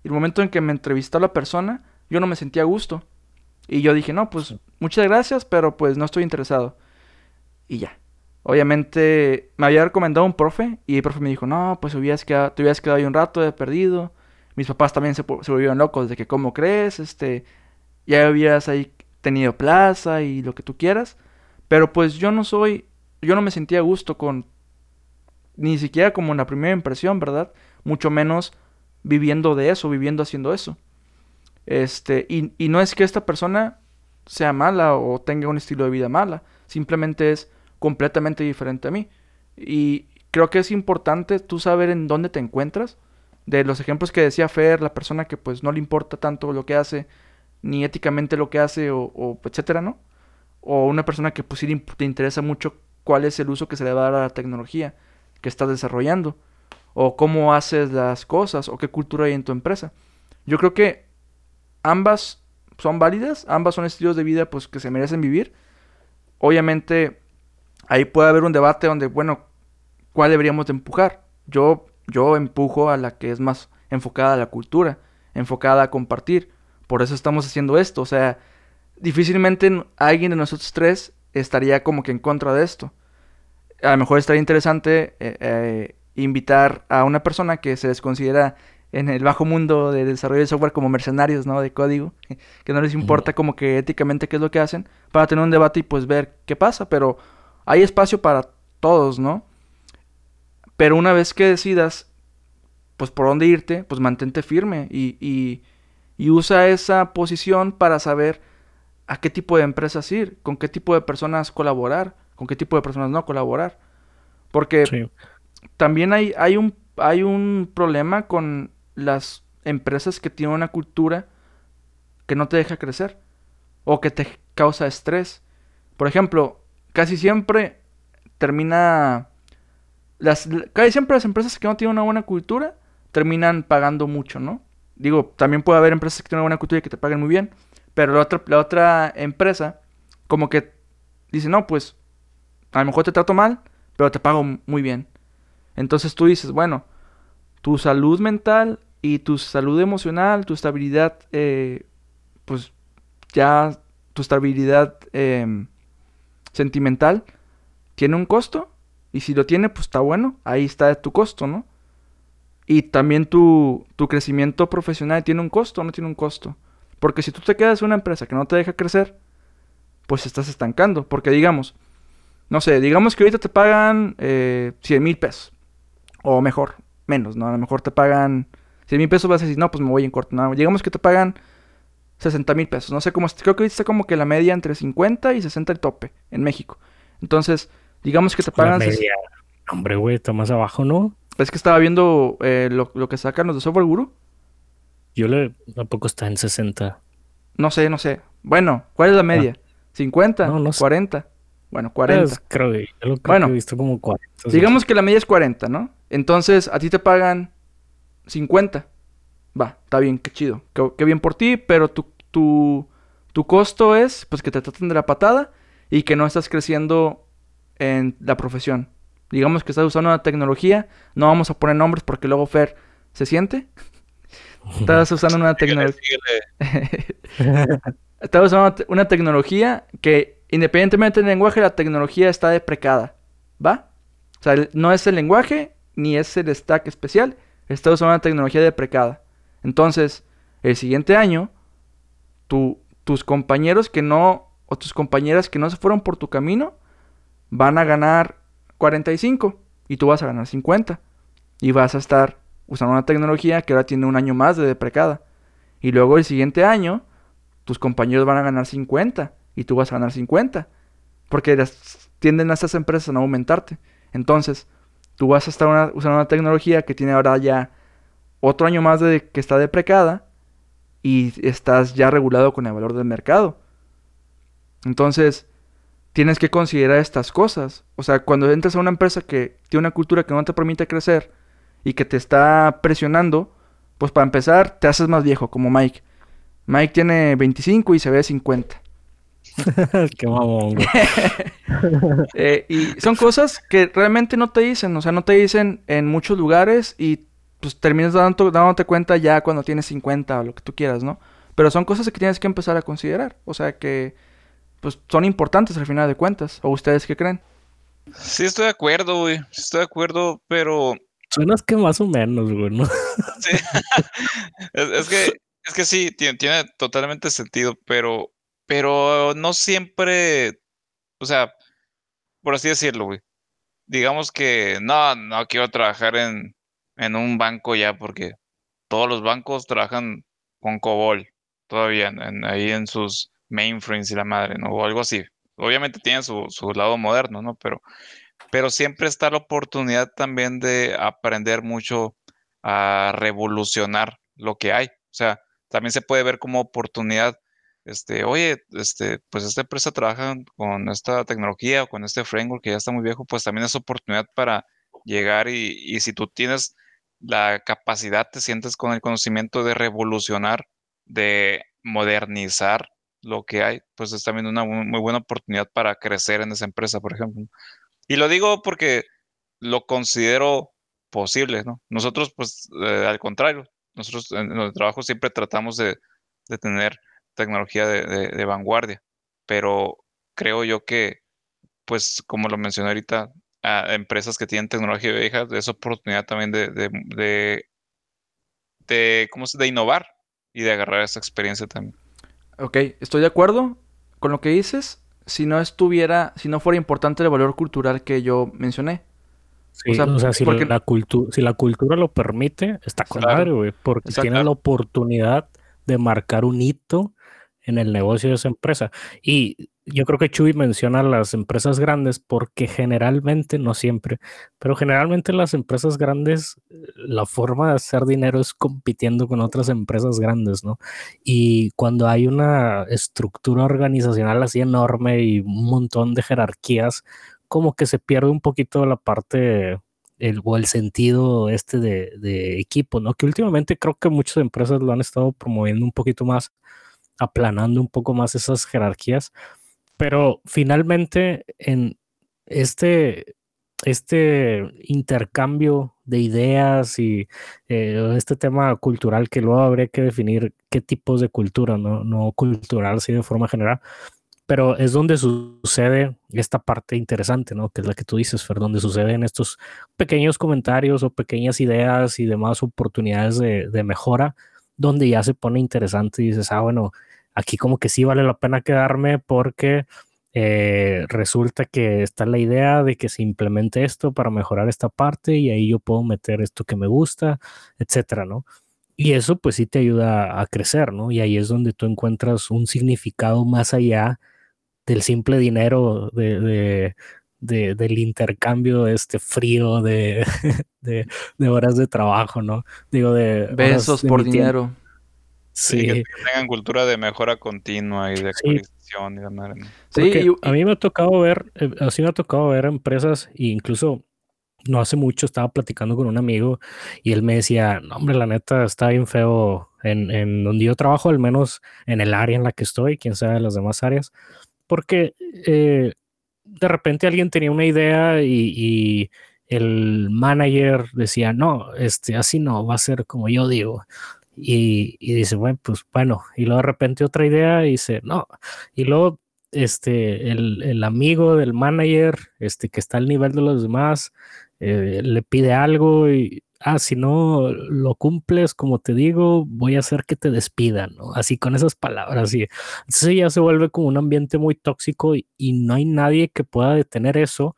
el momento en que me entrevistó la persona, yo no me sentía a gusto. Y yo dije, no, pues muchas gracias, pero pues no estoy interesado. Y ya. Obviamente me había recomendado un profe y el profe me dijo, no, pues hubieras quedado, te hubieras quedado ahí un rato, he perdido. Mis papás también se, se volvieron locos de que, ¿cómo crees? Este, ya habías ahí tenido plaza y lo que tú quieras. Pero pues yo no soy, yo no me sentía a gusto con, ni siquiera como en la primera impresión, ¿verdad? Mucho menos viviendo de eso, viviendo haciendo eso. Este, y, y no es que esta persona sea mala o tenga un estilo de vida mala, simplemente es completamente diferente a mí. Y creo que es importante tú saber en dónde te encuentras. De los ejemplos que decía Fer, la persona que pues no le importa tanto lo que hace, ni éticamente lo que hace o, etcétera, ¿no? O una persona que pues sí te interesa mucho cuál es el uso que se le va a dar a la tecnología que estás desarrollando o cómo haces las cosas o qué cultura hay en tu empresa. Yo creo que ambas son válidas, ambas son estilos de vida pues que se merecen vivir. Obviamente ahí puede haber un debate donde, bueno, ¿cuál deberíamos de empujar? Yo yo empujo a la que es más enfocada a la cultura, enfocada a compartir. Por eso estamos haciendo esto. O sea, difícilmente alguien de nosotros tres estaría como que en contra de esto. A lo mejor estaría interesante eh, eh, invitar a una persona que se les considera en el bajo mundo de desarrollo de software como mercenarios, ¿no? De código, que no les importa como que éticamente qué es lo que hacen, para tener un debate y pues ver qué pasa, pero hay espacio para todos, ¿no? Pero una vez que decidas, pues por dónde irte, pues mantente firme y, y y usa esa posición para saber a qué tipo de empresas ir, con qué tipo de personas colaborar, con qué tipo de personas no colaborar. Porque también hay, hay, un, hay un problema con las empresas que tienen una cultura que no te deja crecer o que te causa estrés. Por ejemplo, casi siempre termina... Las, casi siempre las empresas que no tienen una buena cultura terminan pagando mucho, ¿no? Digo, también puede haber empresas que tienen una buena cultura y que te paguen muy bien. Pero la otra, la otra empresa, como que dice, no, pues a lo mejor te trato mal, pero te pago muy bien. Entonces tú dices, bueno, tu salud mental y tu salud emocional, tu estabilidad, eh, pues ya tu estabilidad em, sentimental tiene un costo. Y si lo tiene, pues está bueno. Ahí está tu costo, ¿no? Y también tu, tu crecimiento profesional tiene un costo o no tiene un costo. Porque si tú te quedas en una empresa que no te deja crecer, pues estás estancando. Porque digamos, no sé, digamos que ahorita te pagan eh, 100 mil pesos. O mejor, menos, ¿no? A lo mejor te pagan 100 mil pesos, vas a decir, no, pues me voy en corto. No, digamos que te pagan 60 mil pesos. No sé cómo, creo que ahorita está como que la media entre 50 y 60 el tope en México. Entonces, digamos que te pagan... Hombre, güey, está más abajo, ¿no? Es que estaba viendo eh, lo, que sacan los de Software Guru. Yo le... ¿A poco está en 60? No sé, no sé. Bueno, ¿cuál es la media? ¿50? No, no sé. ¿40? Bueno, 40. Pues, creo, que, yo lo creo que he visto como 40. Digamos que la media es 40, ¿no? Entonces, a ti te pagan 50. Va, está bien, qué chido. Qué, bien por ti, pero tu, tu, tu costo es pues que te traten de la patada y que no estás creciendo en la profesión digamos que estás usando una tecnología, no vamos a poner nombres porque luego Fer se siente. Estás usando una tecnología. estás usando una tecnología que, independientemente del lenguaje, la tecnología está deprecada. ¿Va? O sea, no es el lenguaje ni es el stack especial. Estás usando una tecnología deprecada. Entonces, el siguiente año, tus compañeros que no, o tus compañeras que no se fueron por tu camino, van a ganar 45 y tú vas a ganar 50. Y vas a estar usando una tecnología que ahora tiene un año más de deprecada. Y luego el siguiente año, tus compañeros van a ganar 50 y tú vas a ganar 50. Porque tienden a estas empresas a no aumentarte. Entonces, tú vas a estar usando una tecnología que tiene ahora ya otro año más de que está deprecada y estás ya regulado con el valor del mercado. Entonces, tienes que considerar estas cosas. O sea, cuando entras a una empresa que tiene una cultura que no te permite crecer y que te está presionando, pues para empezar, te haces más viejo, como Mike. Mike tiene 25 y se ve 50. Qué mamón, eh, y son cosas que realmente no te dicen, o sea, no te dicen en muchos lugares y pues terminas dando, dándote cuenta ya cuando tienes 50 o lo que tú quieras, ¿no? Pero son cosas que tienes que empezar a considerar, o sea, que pues son importantes al final de cuentas. ¿O ustedes qué creen? Sí, estoy de acuerdo, güey. Estoy de acuerdo, pero... Suenas que más o menos, güey, ¿no? Sí. es, que, es que sí, tiene, tiene totalmente sentido, pero pero no siempre, o sea, por así decirlo, güey. Digamos que no, no quiero trabajar en, en un banco ya porque todos los bancos trabajan con COBOL todavía ahí en sus mainframes y la madre, ¿no? O algo así. Obviamente tienen su, su lado moderno, ¿no? Pero, pero siempre está la oportunidad también de aprender mucho a revolucionar lo que hay. O sea, también se puede ver como oportunidad este, oye, este, pues esta empresa trabaja con esta tecnología o con este framework que ya está muy viejo, pues también es oportunidad para llegar y, y si tú tienes la capacidad, te sientes con el conocimiento de revolucionar, de modernizar lo que hay, pues es también una muy buena oportunidad para crecer en esa empresa, por ejemplo. Y lo digo porque lo considero posible, ¿no? Nosotros, pues, eh, al contrario, nosotros en el trabajo siempre tratamos de, de tener tecnología de, vanguardia. Pero creo yo que, pues, como lo mencioné ahorita, a empresas que tienen tecnología vieja, es oportunidad también de, de, de, ¿cómo se, de innovar y de agarrar esa experiencia también. Ok, estoy de acuerdo con lo que dices. Si no estuviera, si no fuera importante el valor cultural que yo mencioné. o sea, si, la si la cultura lo permite, está con madre, porque tiene la oportunidad de marcar un hito en el negocio de esa empresa. Y yo creo que Chuy menciona las empresas grandes porque generalmente, no siempre, pero generalmente las empresas grandes, la forma de hacer dinero es compitiendo con otras empresas grandes, ¿no? Y cuando hay una estructura organizacional así enorme y un montón de jerarquías, como que se pierde un poquito la parte el, o el sentido este de, de equipo, ¿no? Que últimamente creo que muchas empresas lo han estado promoviendo un poquito más aplanando un poco más esas jerarquías. Pero finalmente en este, este intercambio de ideas y eh, este tema cultural que luego habría que definir qué tipos de cultura, no, no cultural, sí de forma general, pero es donde sucede esta parte interesante, ¿no? Que es la que tú dices, Fer, donde suceden estos pequeños comentarios o pequeñas ideas y demás oportunidades de, de mejora donde ya se pone interesante y dices, ah, bueno, aquí como que sí vale la pena quedarme porque eh, resulta que está la idea de que se implemente esto para mejorar esta parte y ahí yo puedo meter esto que me gusta, etcétera, ¿no? Y eso pues sí te ayuda a crecer, ¿no? Y ahí es donde tú encuentras un significado más allá del simple dinero de, del intercambio este frío de, de, horas de trabajo, ¿no? Digo, de... Besos por dinero. Sí. que tengan cultura de mejora continua y de actualización y demás. Sí, a mí me ha tocado ver, eh, así me ha tocado ver empresas, e incluso no hace mucho estaba platicando con un amigo y él me decía, no, hombre, la neta está bien feo en, en donde yo trabajo, al menos en el área en la que estoy, quién sabe las demás áreas, porque eh, de repente alguien tenía una idea y, el manager decía, no, este, así no, va a ser como yo digo. Y, dice, bueno, pues bueno, y luego de repente otra idea y dice, no, y luego este, el, amigo del manager, este, que está al nivel de los demás, eh, le pide algo y ah, si no lo cumples como te digo, voy a hacer que te despidan, ¿no? Así con esas palabras. Y entonces ya se vuelve como un ambiente muy tóxico y, y no hay nadie que pueda detener eso,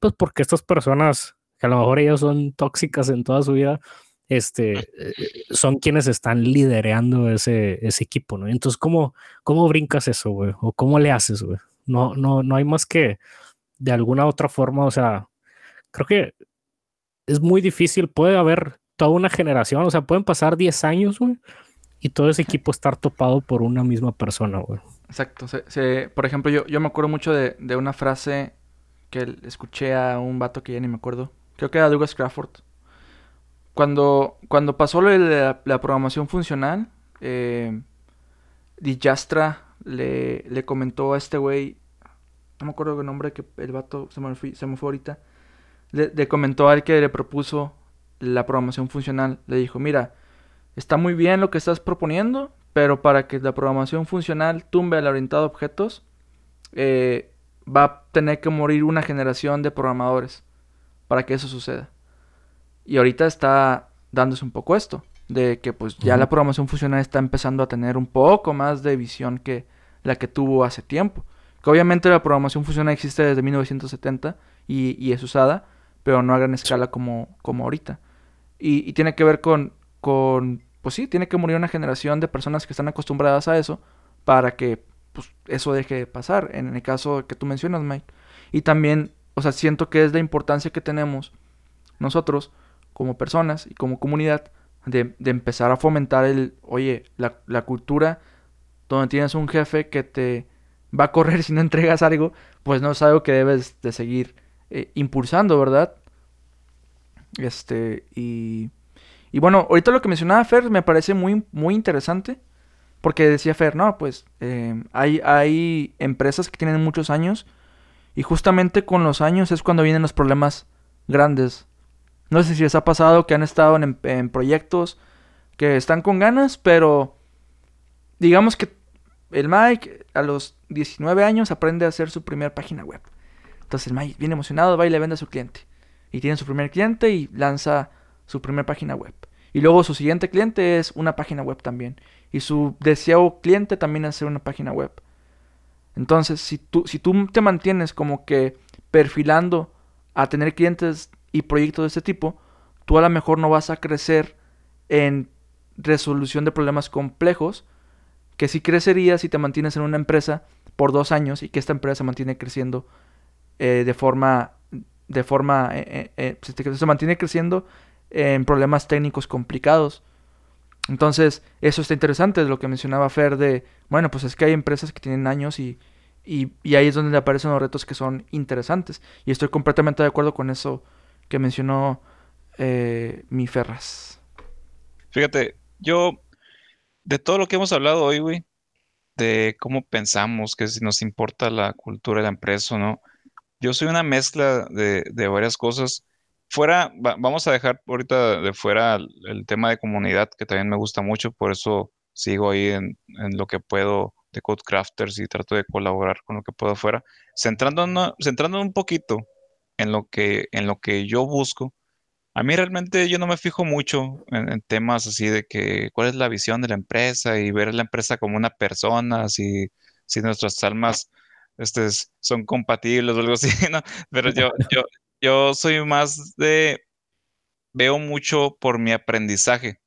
pues porque estas personas, que a lo mejor ellas son tóxicas en toda su vida, este, eh, son quienes están liderando ese, ese equipo, ¿no? Entonces, ¿cómo, cómo brincas eso, güey? ¿O cómo le haces, güey? No, no, no hay más que de alguna otra forma, o sea, creo que es muy difícil, puede haber toda una generación, o sea, pueden pasar 10 años, güey, y todo ese equipo estar topado por una misma persona, güey. Exacto. por ejemplo, yo, yo me acuerdo mucho de, de, una frase que escuché a un vato que ya ni me acuerdo. Creo que era Douglas Crawford. Cuando, cuando pasó la, programación funcional, eh, Dijastra le, le comentó a este güey, no me acuerdo el nombre que el vato se me, se me fue ahorita, le, comentó al que le propuso la programación funcional, le dijo, mira, está muy bien lo que estás proponiendo, pero para que la programación funcional tumbe al orientado a objetos, eh, va a tener que morir una generación de programadores para que eso suceda. Y ahorita está dándose un poco esto, de que pues ya la programación funcional está empezando a tener un poco más de visión que la que tuvo hace tiempo. Que obviamente la programación funcional existe desde 1970 y, y es usada, pero no a gran escala como, como ahorita. Y, tiene que ver con, con, pues sí, tiene que morir una generación de personas que están acostumbradas a eso para que pues, eso deje de pasar, en el caso que tú mencionas, Mike. Y también, o sea, siento que es la importancia que tenemos nosotros como personas y como comunidad de, empezar a fomentar el, oye, la, cultura donde tienes un jefe que te va a correr si no entregas algo, pues no es algo que debes de seguir eh, impulsando, ¿verdad? Este, y, y bueno, ahorita lo que mencionaba Fer me parece muy, muy interesante, porque decía Fer, no, pues em, hay, hay empresas que tienen muchos años, y justamente con los años es cuando vienen los problemas grandes no sé si les ha pasado que han estado en, proyectos que están con ganas, pero digamos que el Mike a los 19 años aprende a hacer su primera página web. Entonces Mike, bien emocionado, va y le vende a su cliente. Y tiene su primer cliente y lanza su primera página web. Y luego su siguiente cliente es una página web también. Y su deseado cliente también hace una página web. Entonces, si tú, si tú te mantienes como que perfilando a tener clientes y proyectos de este tipo, tú a lo mejor no vas a crecer en resolución de problemas complejos, que sí crecerías si te mantienes en una empresa por dos años y que esta empresa se mantiene creciendo eh, de forma, de forma, eh, eh, se mantiene creciendo en problemas técnicos complicados. Entonces, eso está interesante, es lo que mencionaba Fer de, bueno, pues es que hay empresas que tienen años y, y, ahí es donde aparecen los retos que son interesantes. Y estoy completamente de acuerdo con eso que mencionó mi Ferras. Fíjate, yo, de todo lo que hemos hablado hoy, güey, de cómo pensamos, que si nos importa la cultura de la empresa o no, yo soy una mezcla de, varias cosas. Fuera, vamos a dejar ahorita de fuera el, tema de comunidad, que también me gusta mucho, por eso sigo ahí en, lo que puedo de Codecrafters y trato de colaborar con lo que puedo afuera. Centrándonos, centrándonos un poquito en lo que, en lo que yo busco. A mí realmente yo no me fijo mucho en, temas así de que cuál es la visión de la empresa y ver a la empresa como una persona, si, si nuestras almas este, son compatibles o algo así, ¿no? Pero yo, yo, yo soy más de, veo mucho por mi aprendizaje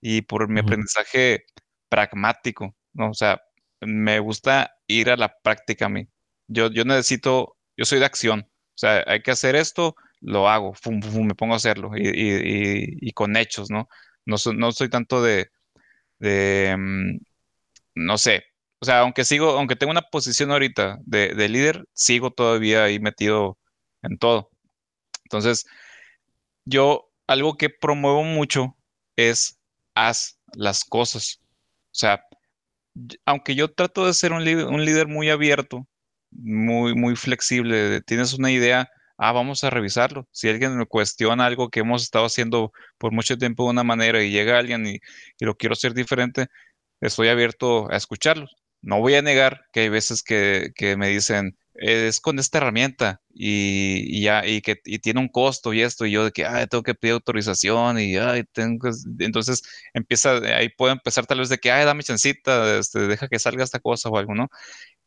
y por mi aprendizaje pragmático, ¿no? O sea, me gusta ir a la práctica a mí. Yo, yo necesito, yo soy de acción. O sea, hay que hacer esto, lo hago, me pongo a hacerlo y, con hechos, ¿no? No, no soy tanto de, mm, no sé, o sea, aunque sigo, aunque tengo una posición ahorita de, de, líder, sigo todavía ahí metido en todo. Entonces, yo algo que promuevo mucho es haz las cosas. O sea, aunque yo trato de ser un líder, muy abierto, muy, muy flexible. Tienes una idea, ah, vamos a revisarlo. Si alguien me cuestiona algo que hemos estado haciendo por mucho tiempo de una manera y llega alguien y, lo quiero hacer diferente, estoy abierto a escucharlo. No voy a negar que hay veces que, me dicen, es con esta herramienta y, ya, y que tiene un costo y esto, y yo de que, ay, tengo que pedir autorización y, ay, tengo, entonces empieza, ahí puedo empezar tal vez de que, ay, dame chancita, este, deja que salga esta cosa o algo, ¿no?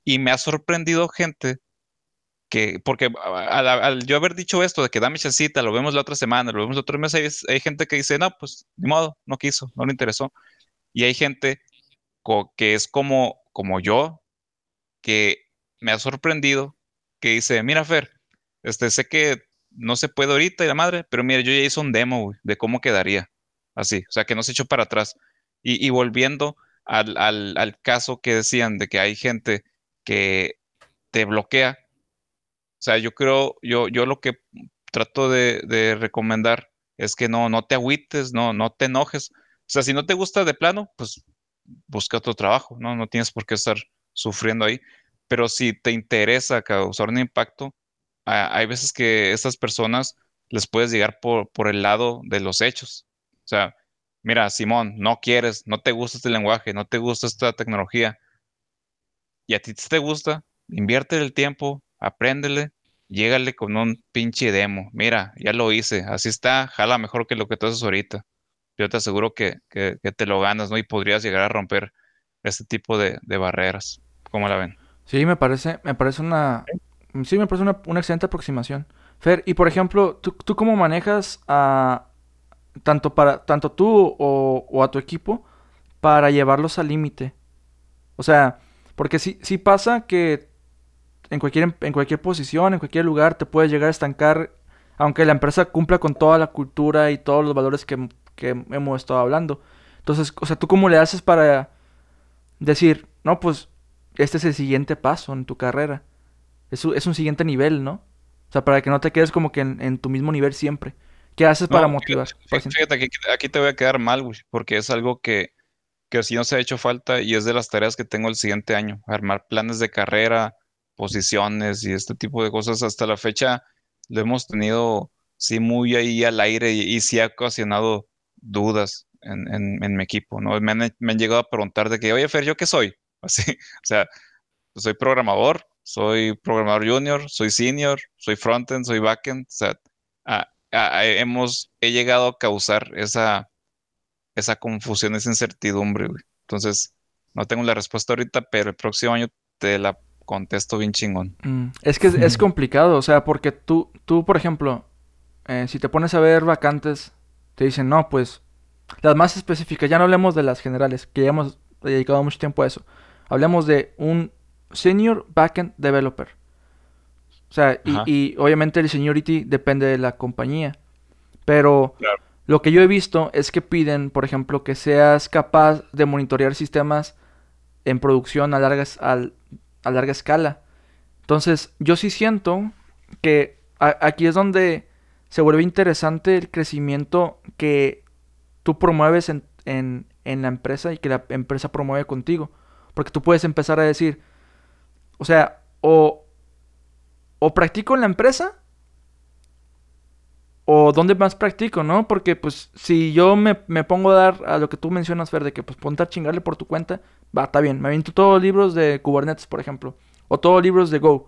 Y me ha sorprendido gente que, porque al, yo haber dicho esto de que dame chancita, lo vemos la otra semana, lo vemos el otro mes, hay, hay gente que dice, no, pues, ni modo, no quiso, no le interesó. Y hay gente que es como, como yo, que me ha sorprendido que dice, mira Fer, este, sé que no se puede ahorita y la madre, pero mira, yo ya hice un demo de cómo quedaría. Así, o sea, que no se echó para atrás. Y, volviendo al, al, caso que decían de que hay gente que te bloquea. O sea, yo creo, yo, yo lo que trato de, de recomendar es que no, no te agüites, no, no te enojes. O sea, si no te gusta de plano, pues busca otro trabajo, ¿no? No tienes por qué estar sufriendo ahí. Pero si te interesa causar un impacto, hay veces que estas personas les puedes llegar por, por el lado de los hechos. O sea, mira, Simón, no quieres, no te gusta este lenguaje, no te gusta esta tecnología, y a ti te gusta, invierte el tiempo, apréndele, llégale con un pinche demo. Mira, ya lo hice, así está, jala mejor que lo que tú haces ahorita. Yo te aseguro que, te lo ganas, ¿no? Y podrías llegar a romper este tipo de, de barreras. ¿Cómo la ven? Sí, me parece, me parece una, sí, me parece una, excelente aproximación. Fer, y por ejemplo, ¿tú, tú cómo manejas a, tanto para, tanto tú o, a tu equipo para llevarlos al límite? O sea, porque sí, sí pasa que en cualquier, en cualquier posición, en cualquier lugar, te puedes llegar a estancar, aunque la empresa cumpla con toda la cultura y todos los valores que, que hemos estado hablando. Entonces, o sea, ¿tú cómo le haces para decir, no, pues este es el siguiente paso en tu carrera. Es, es un siguiente nivel, ¿no? O sea, para que no te quedes como que en, tu mismo nivel siempre. ¿Qué haces para motivar? Fíjate, aquí, te voy a quedar mal, güey, porque es algo que, que sí no se ha hecho falta y es de las tareas que tengo el siguiente año. Armar planes de carrera, posiciones y este tipo de cosas. Hasta la fecha lo hemos tenido, sí, muy ahí al aire y, sí ha ocasionado dudas en, en, mi equipo, ¿no? Me han, me han llegado a preguntar de que, oye, Fer, ¿yo qué soy? Así, o sea, soy programador, soy programador junior, soy senior, soy frontend, soy backend, o sea, hemos, he llegado a causar esa, esa confusión, esa incertidumbre, Entonces, no tengo la respuesta ahorita, pero el próximo año te la contesto bien chingón. Mm, es que es, complicado, o sea, porque tú, tú por ejemplo, eh, si te pones a ver vacantes, te dicen, no, pues, las más específicas, ya no hablemos de las generales, que ya hemos dedicado mucho tiempo a eso. Hablemos de un senior backend developer. O sea, y, obviamente el seniority depende de la compañía. Pero lo que yo he visto es que piden, por ejemplo, que seas capaz de monitorear sistemas en producción a, largas, a larga escala. Entonces, yo sí siento que aquí es donde se vuelve interesante el crecimiento que tú promueves en, en la empresa y que la empresa promueve contigo. Porque tú puedes empezar a decir, o sea, o, o practico en la empresa, o dónde más practico, ¿no? Porque pues si yo me, pongo a dar a lo que tú mencionas, Fer, de que pues ponte a chingarle por tu cuenta, va, está bien, me aviento todos libros de Kubernetes, por ejemplo, o todos libros de Go.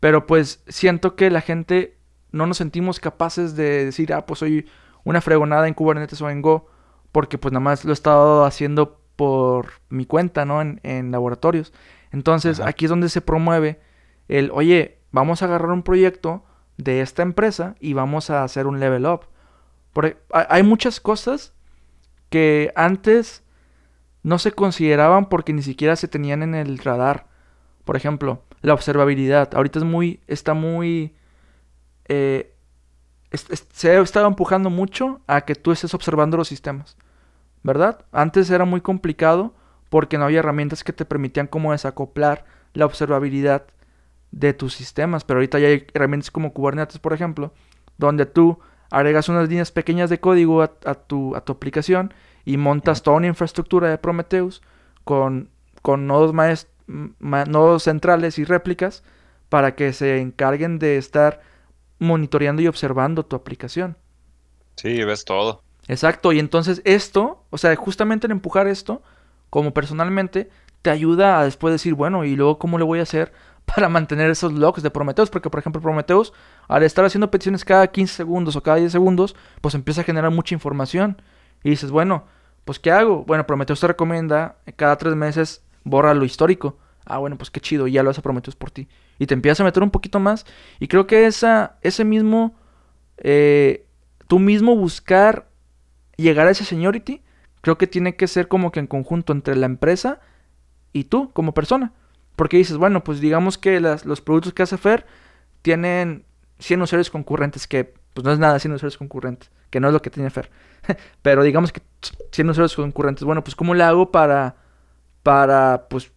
Pero pues siento que la gente no nos sentimos capaces de decir, ah, pues soy una fregonada en Kubernetes o en Go, porque pues nada más lo he estado haciendo por mi cuenta, ¿no? En, laboratorios. Entonces, aquí es donde se promueve el, oye, vamos a agarrar un proyecto de esta empresa y vamos a hacer un level up. Porque hay muchas cosas que antes no se consideraban porque ni siquiera se tenían en el radar. Por ejemplo, la observabilidad. Ahorita es muy, está muy... Eh, se ha estado empujando mucho a que tú estés observando los sistemas. ¿verdad? Antes era muy complicado porque no había herramientas que te permitían como desacoplar la observabilidad de tus sistemas, pero ahorita ya hay herramientas como Kubernetes, por ejemplo, donde tú agregas unas líneas pequeñas de código a, tu, a tu, aplicación y montas toda una infraestructura de Prometheus con, con nodos, nodos centrales y réplicas para que se encarguen de estar monitoreando y observando tu aplicación. Sí, ves todo. Exacto, y entonces esto, o sea, justamente en empujar esto, como personalmente, te ayuda a después decir, bueno, y luego cómo le voy a hacer para mantener esos logs de Prometheus. Porque, por ejemplo, Prometheus, al estar haciendo peticiones cada 15 segundos o cada 10 segundos, pues empieza a generar mucha información. Y dices, bueno, pues ¿qué hago? Bueno, Prometheus te recomienda cada 3 meses borra lo histórico. Ah, bueno, pues qué chido, ya lo hace Prometheus por ti. Y te empiezas a meter un poquito más. Y creo que esa, ese mismo, eh, tú mismo buscar llegar a ese seniority, creo que tiene que ser como que en conjunto entre la empresa y tú como persona. Porque dices, bueno, pues digamos que los productos que hace Fer tienen 100 usuarios concurrentes, que pues no es nada 100 usuarios concurrentes, que no es lo que tiene Fer. Pero digamos que 100 usuarios concurrentes, bueno, pues ¿cómo le hago para, para pues,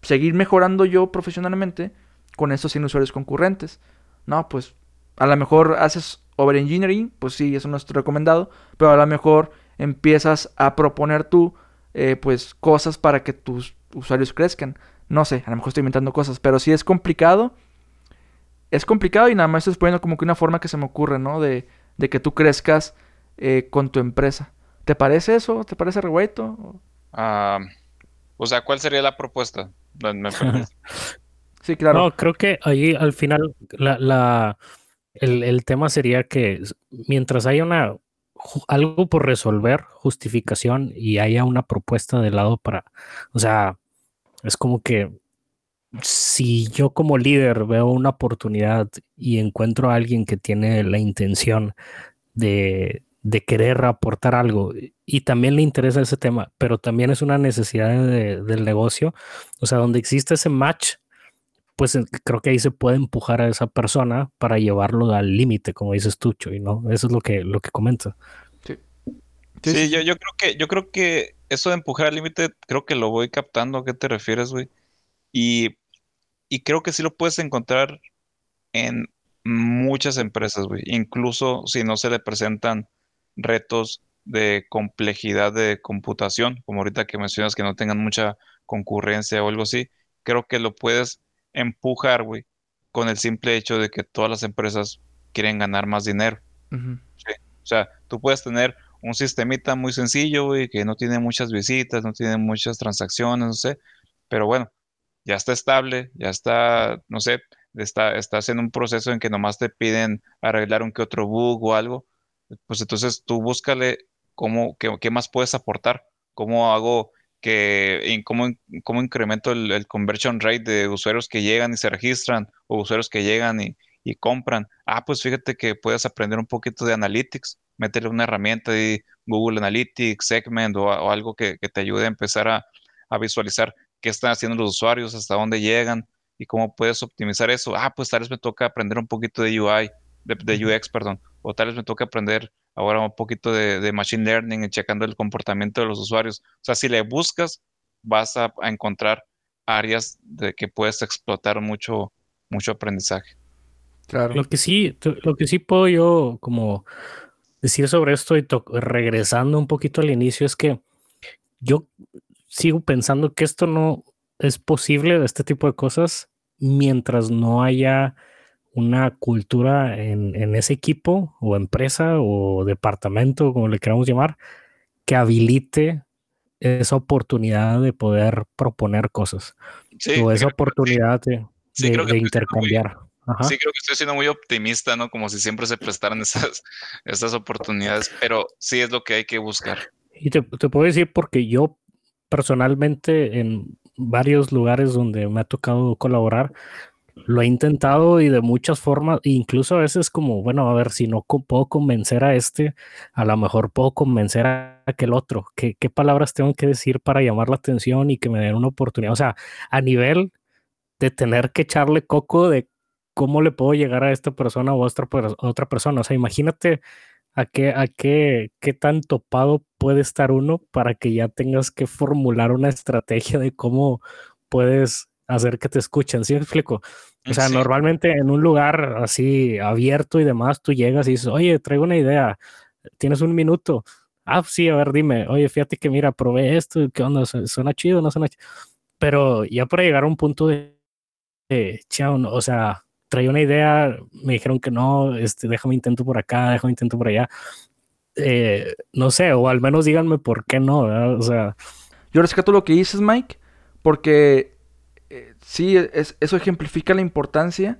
seguir mejorando yo profesionalmente con estos 100 usuarios concurrentes? No, pues a lo mejor haces overengineering, pues sí, eso no es recomendado, pero a lo mejor empiezas a proponer tú, eh, pues, cosas para que tus usuarios crezcan. No sé, a lo mejor estoy inventando cosas, pero si es complicado. Es complicado y nada más estoy poniendo como que una forma que se me ocurre, ¿no? De, de que tú crezcas eh, con tu empresa. ¿Te parece eso? ¿Te parece revuelto? Ah, o sea, ¿cuál sería la propuesta? sí, claro. No, creo que ahí al final la, el, tema sería que mientras haya una algo por resolver, justificación y haya una propuesta de lado para, o sea, es como que si yo como líder veo una oportunidad y encuentro a alguien que tiene la intención de, de querer aportar algo y también le interesa ese tema, pero también es una necesidad del negocio, o sea, donde existe ese match, pues creo que ahí se puede empujar a esa persona para llevarlo al límite, como dices tú, y ¿no? Eso es lo que, lo que comenta. Sí, yo, yo, creo que, yo creo que eso de empujar al límite, creo que lo voy captando. ¿A qué te refieres, güey? Y, y creo que sí lo puedes encontrar en muchas empresas, güey. Incluso si no se le presentan retos de complejidad de computación, como ahorita que mencionas que no tengan mucha concurrencia o algo así, creo que lo puedes empujar, güey, con el simple hecho de que todas las empresas quieren ganar más dinero. O sea, tú puedes tener un sistemita muy sencillo, güey, que no tiene muchas visitas, no tiene muchas transacciones, no sé, pero bueno, ya está estable, ya está, no sé, está, estás en un proceso en que nomás te piden arreglar un que otro bug o algo, pues entonces tú búscale cómo, qué, qué más puedes aportar, cómo hago que, cómo, cómo incremento el, el, conversion rate de usuarios que llegan y se registran o usuarios que llegan y, y compran. Ah, pues fíjate que puedes aprender un poquito de analytics, meterle una herramienta de Google Analytics, Segment o, algo que, te ayude a empezar a, visualizar qué están haciendo los usuarios, hasta dónde llegan y cómo puedes optimizar eso. Ah, pues tal vez me toca aprender un poquito de UI, de, UX, perdón, o tal vez me toca aprender ahora un poquito de, Machine Learning y checando el comportamiento de los usuarios. O sea, si le buscas, vas a, encontrar áreas de que puedes explotar mucho, mucho aprendizaje. Claro. Lo que sí, lo que sí puedo yo como decir sobre esto y regresando un poquito al inicio es que yo sigo pensando que esto no es posible de este tipo de cosas mientras no haya una cultura en, en, ese equipo o empresa o departamento, como le queramos llamar, que habilite esa oportunidad de poder proponer cosas o esa oportunidad de, de intercambiar. Sí, creo que estoy siendo muy optimista, ¿no? Como si siempre se prestaran esas, estas oportunidades, pero sí es lo que hay que buscar. Y te, puedo decir porque yo personalmente en varios lugares donde me ha tocado colaborar, lo he intentado y de muchas formas, incluso a veces como, bueno, a ver, si no puedo convencer a este, a lo mejor puedo convencer a aquel otro. ¿Qué, ¿Qué palabras tengo que decir para llamar la atención y que me den una oportunidad? O sea, a nivel de tener que echarle coco de ¿cómo le puedo llegar a esta persona o a otra, otra persona? O sea, imagínate a qué, a qué, qué tan topado puede estar uno para que ya tengas que formular una estrategia de cómo puedes hacer que te escuchen. ¿Sí me explico? O sea, normalmente en un lugar así abierto y demás, tú llegas y dices, oye, traigo una idea, tienes un minuto. Ah, sí, a ver, dime, oye, fíjate que mira, probé esto, ¿qué onda? ¿Suena chido no suena chido? Pero ya para llegar a un punto de, de chao, o sea, traía una idea, me dijeron que no, este, déjame intento por acá, déjame intento por allá. Eh, no sé, o al menos díganme por qué no, O sea. Yo rescato lo que dices, Mike, porque sí, eso ejemplifica la importancia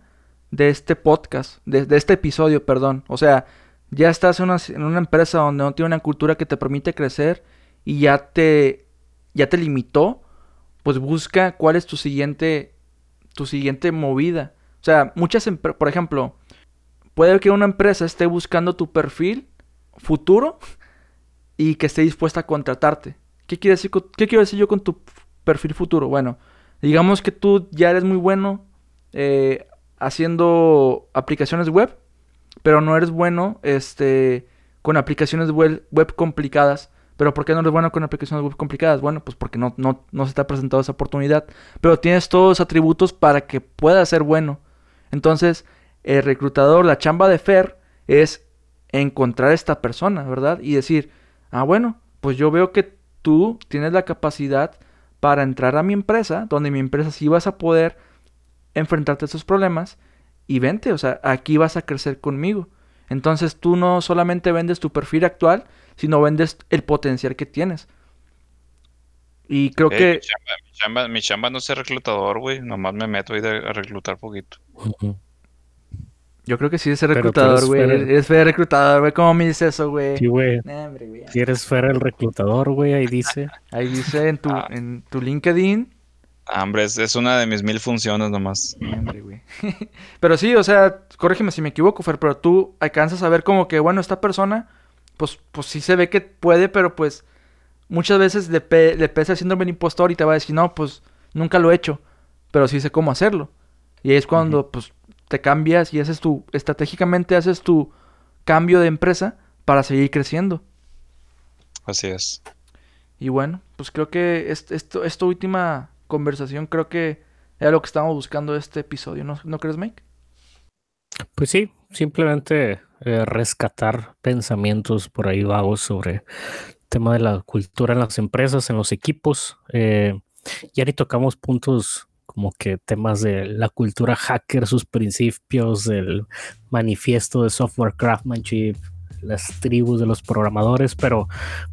de este podcast, de, este episodio, perdón. O sea, ya estás en una, empresa donde no tiene una cultura que te permite crecer y ya te, ya te limitó, pues busca cuál es tu siguiente, tu siguiente movida. O sea, muchas, por ejemplo, puede que una empresa esté buscando tu perfil futuro y que esté dispuesta a contratarte. ¿Qué quiere decir, qué quiero decir yo con tu perfil futuro? Bueno, digamos que tú ya eres muy bueno eh, haciendo aplicaciones web, pero no eres bueno este, con aplicaciones web, complicadas. ¿Pero por qué no eres bueno con aplicaciones web complicadas? Bueno, pues porque no, no, no se te ha presentado esa oportunidad. Pero tienes todos los atributos para que pueda ser bueno. Entonces, el reclutador, la chamba de Fer es encontrar a esta persona, ¿verdad? Y decir, ah, bueno, pues yo veo que tú tienes la capacidad para entrar a mi empresa, donde mi empresa sí vas a poder enfrentarte a esos problemas y vente, o sea, aquí vas a crecer conmigo. Entonces tú no solamente vendes tu perfil actual, sino vendes el potencial que tienes. Y creo que... Mi chamba, no es reclutador, güey. Nomás me meto ahí a reclutar poquito. Yo creo que sí es reclutador, güey. Es fe reclutador, güey. ¿Cómo me dice eso, güey? Sí, güey. Si eres fuera el reclutador, güey, ahí dice. Ahí dice en tu, ah. en tu LinkedIn. Ah, hombre, es, una de mis mil funciones nomás. Hombre, güey. pero sí, o sea, corrígeme si me equivoco, Fer, pero tú alcanzas a ver como que, bueno, esta persona, pues, pues sí se ve que puede, pero pues muchas veces le, le pesa el impostor y te va a decir, no, pues nunca lo he hecho, pero sí sé cómo hacerlo. Y ahí es cuando, pues, te cambias y haces tu, estratégicamente haces tu cambio de empresa para seguir creciendo. Así es. Y bueno, pues creo que esto, esta última conversación creo que era lo que estábamos buscando este episodio, ¿no, ¿no crees, Mike? Pues sí, simplemente eh, rescatar pensamientos por ahí vagos sobre el tema de la cultura en las empresas, en los equipos. Eh, ya ni tocamos puntos como que temas de la cultura hacker, sus principios, el manifiesto de software craftsmanship, las tribus de los programadores, pero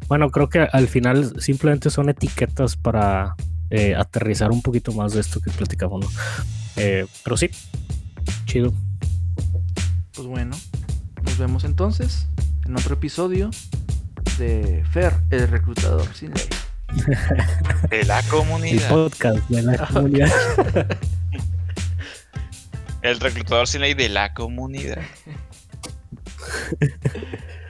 bueno, creo que al final simplemente son etiquetas para eh, aterrizar un poquito más de esto que platicamos. Eh, pero sí, chido. Pues bueno, nos vemos entonces en otro episodio de Fer, el reclutador sin ley. De la comunidad. El podcast de la comunidad. El reclutador sin ley de la comunidad.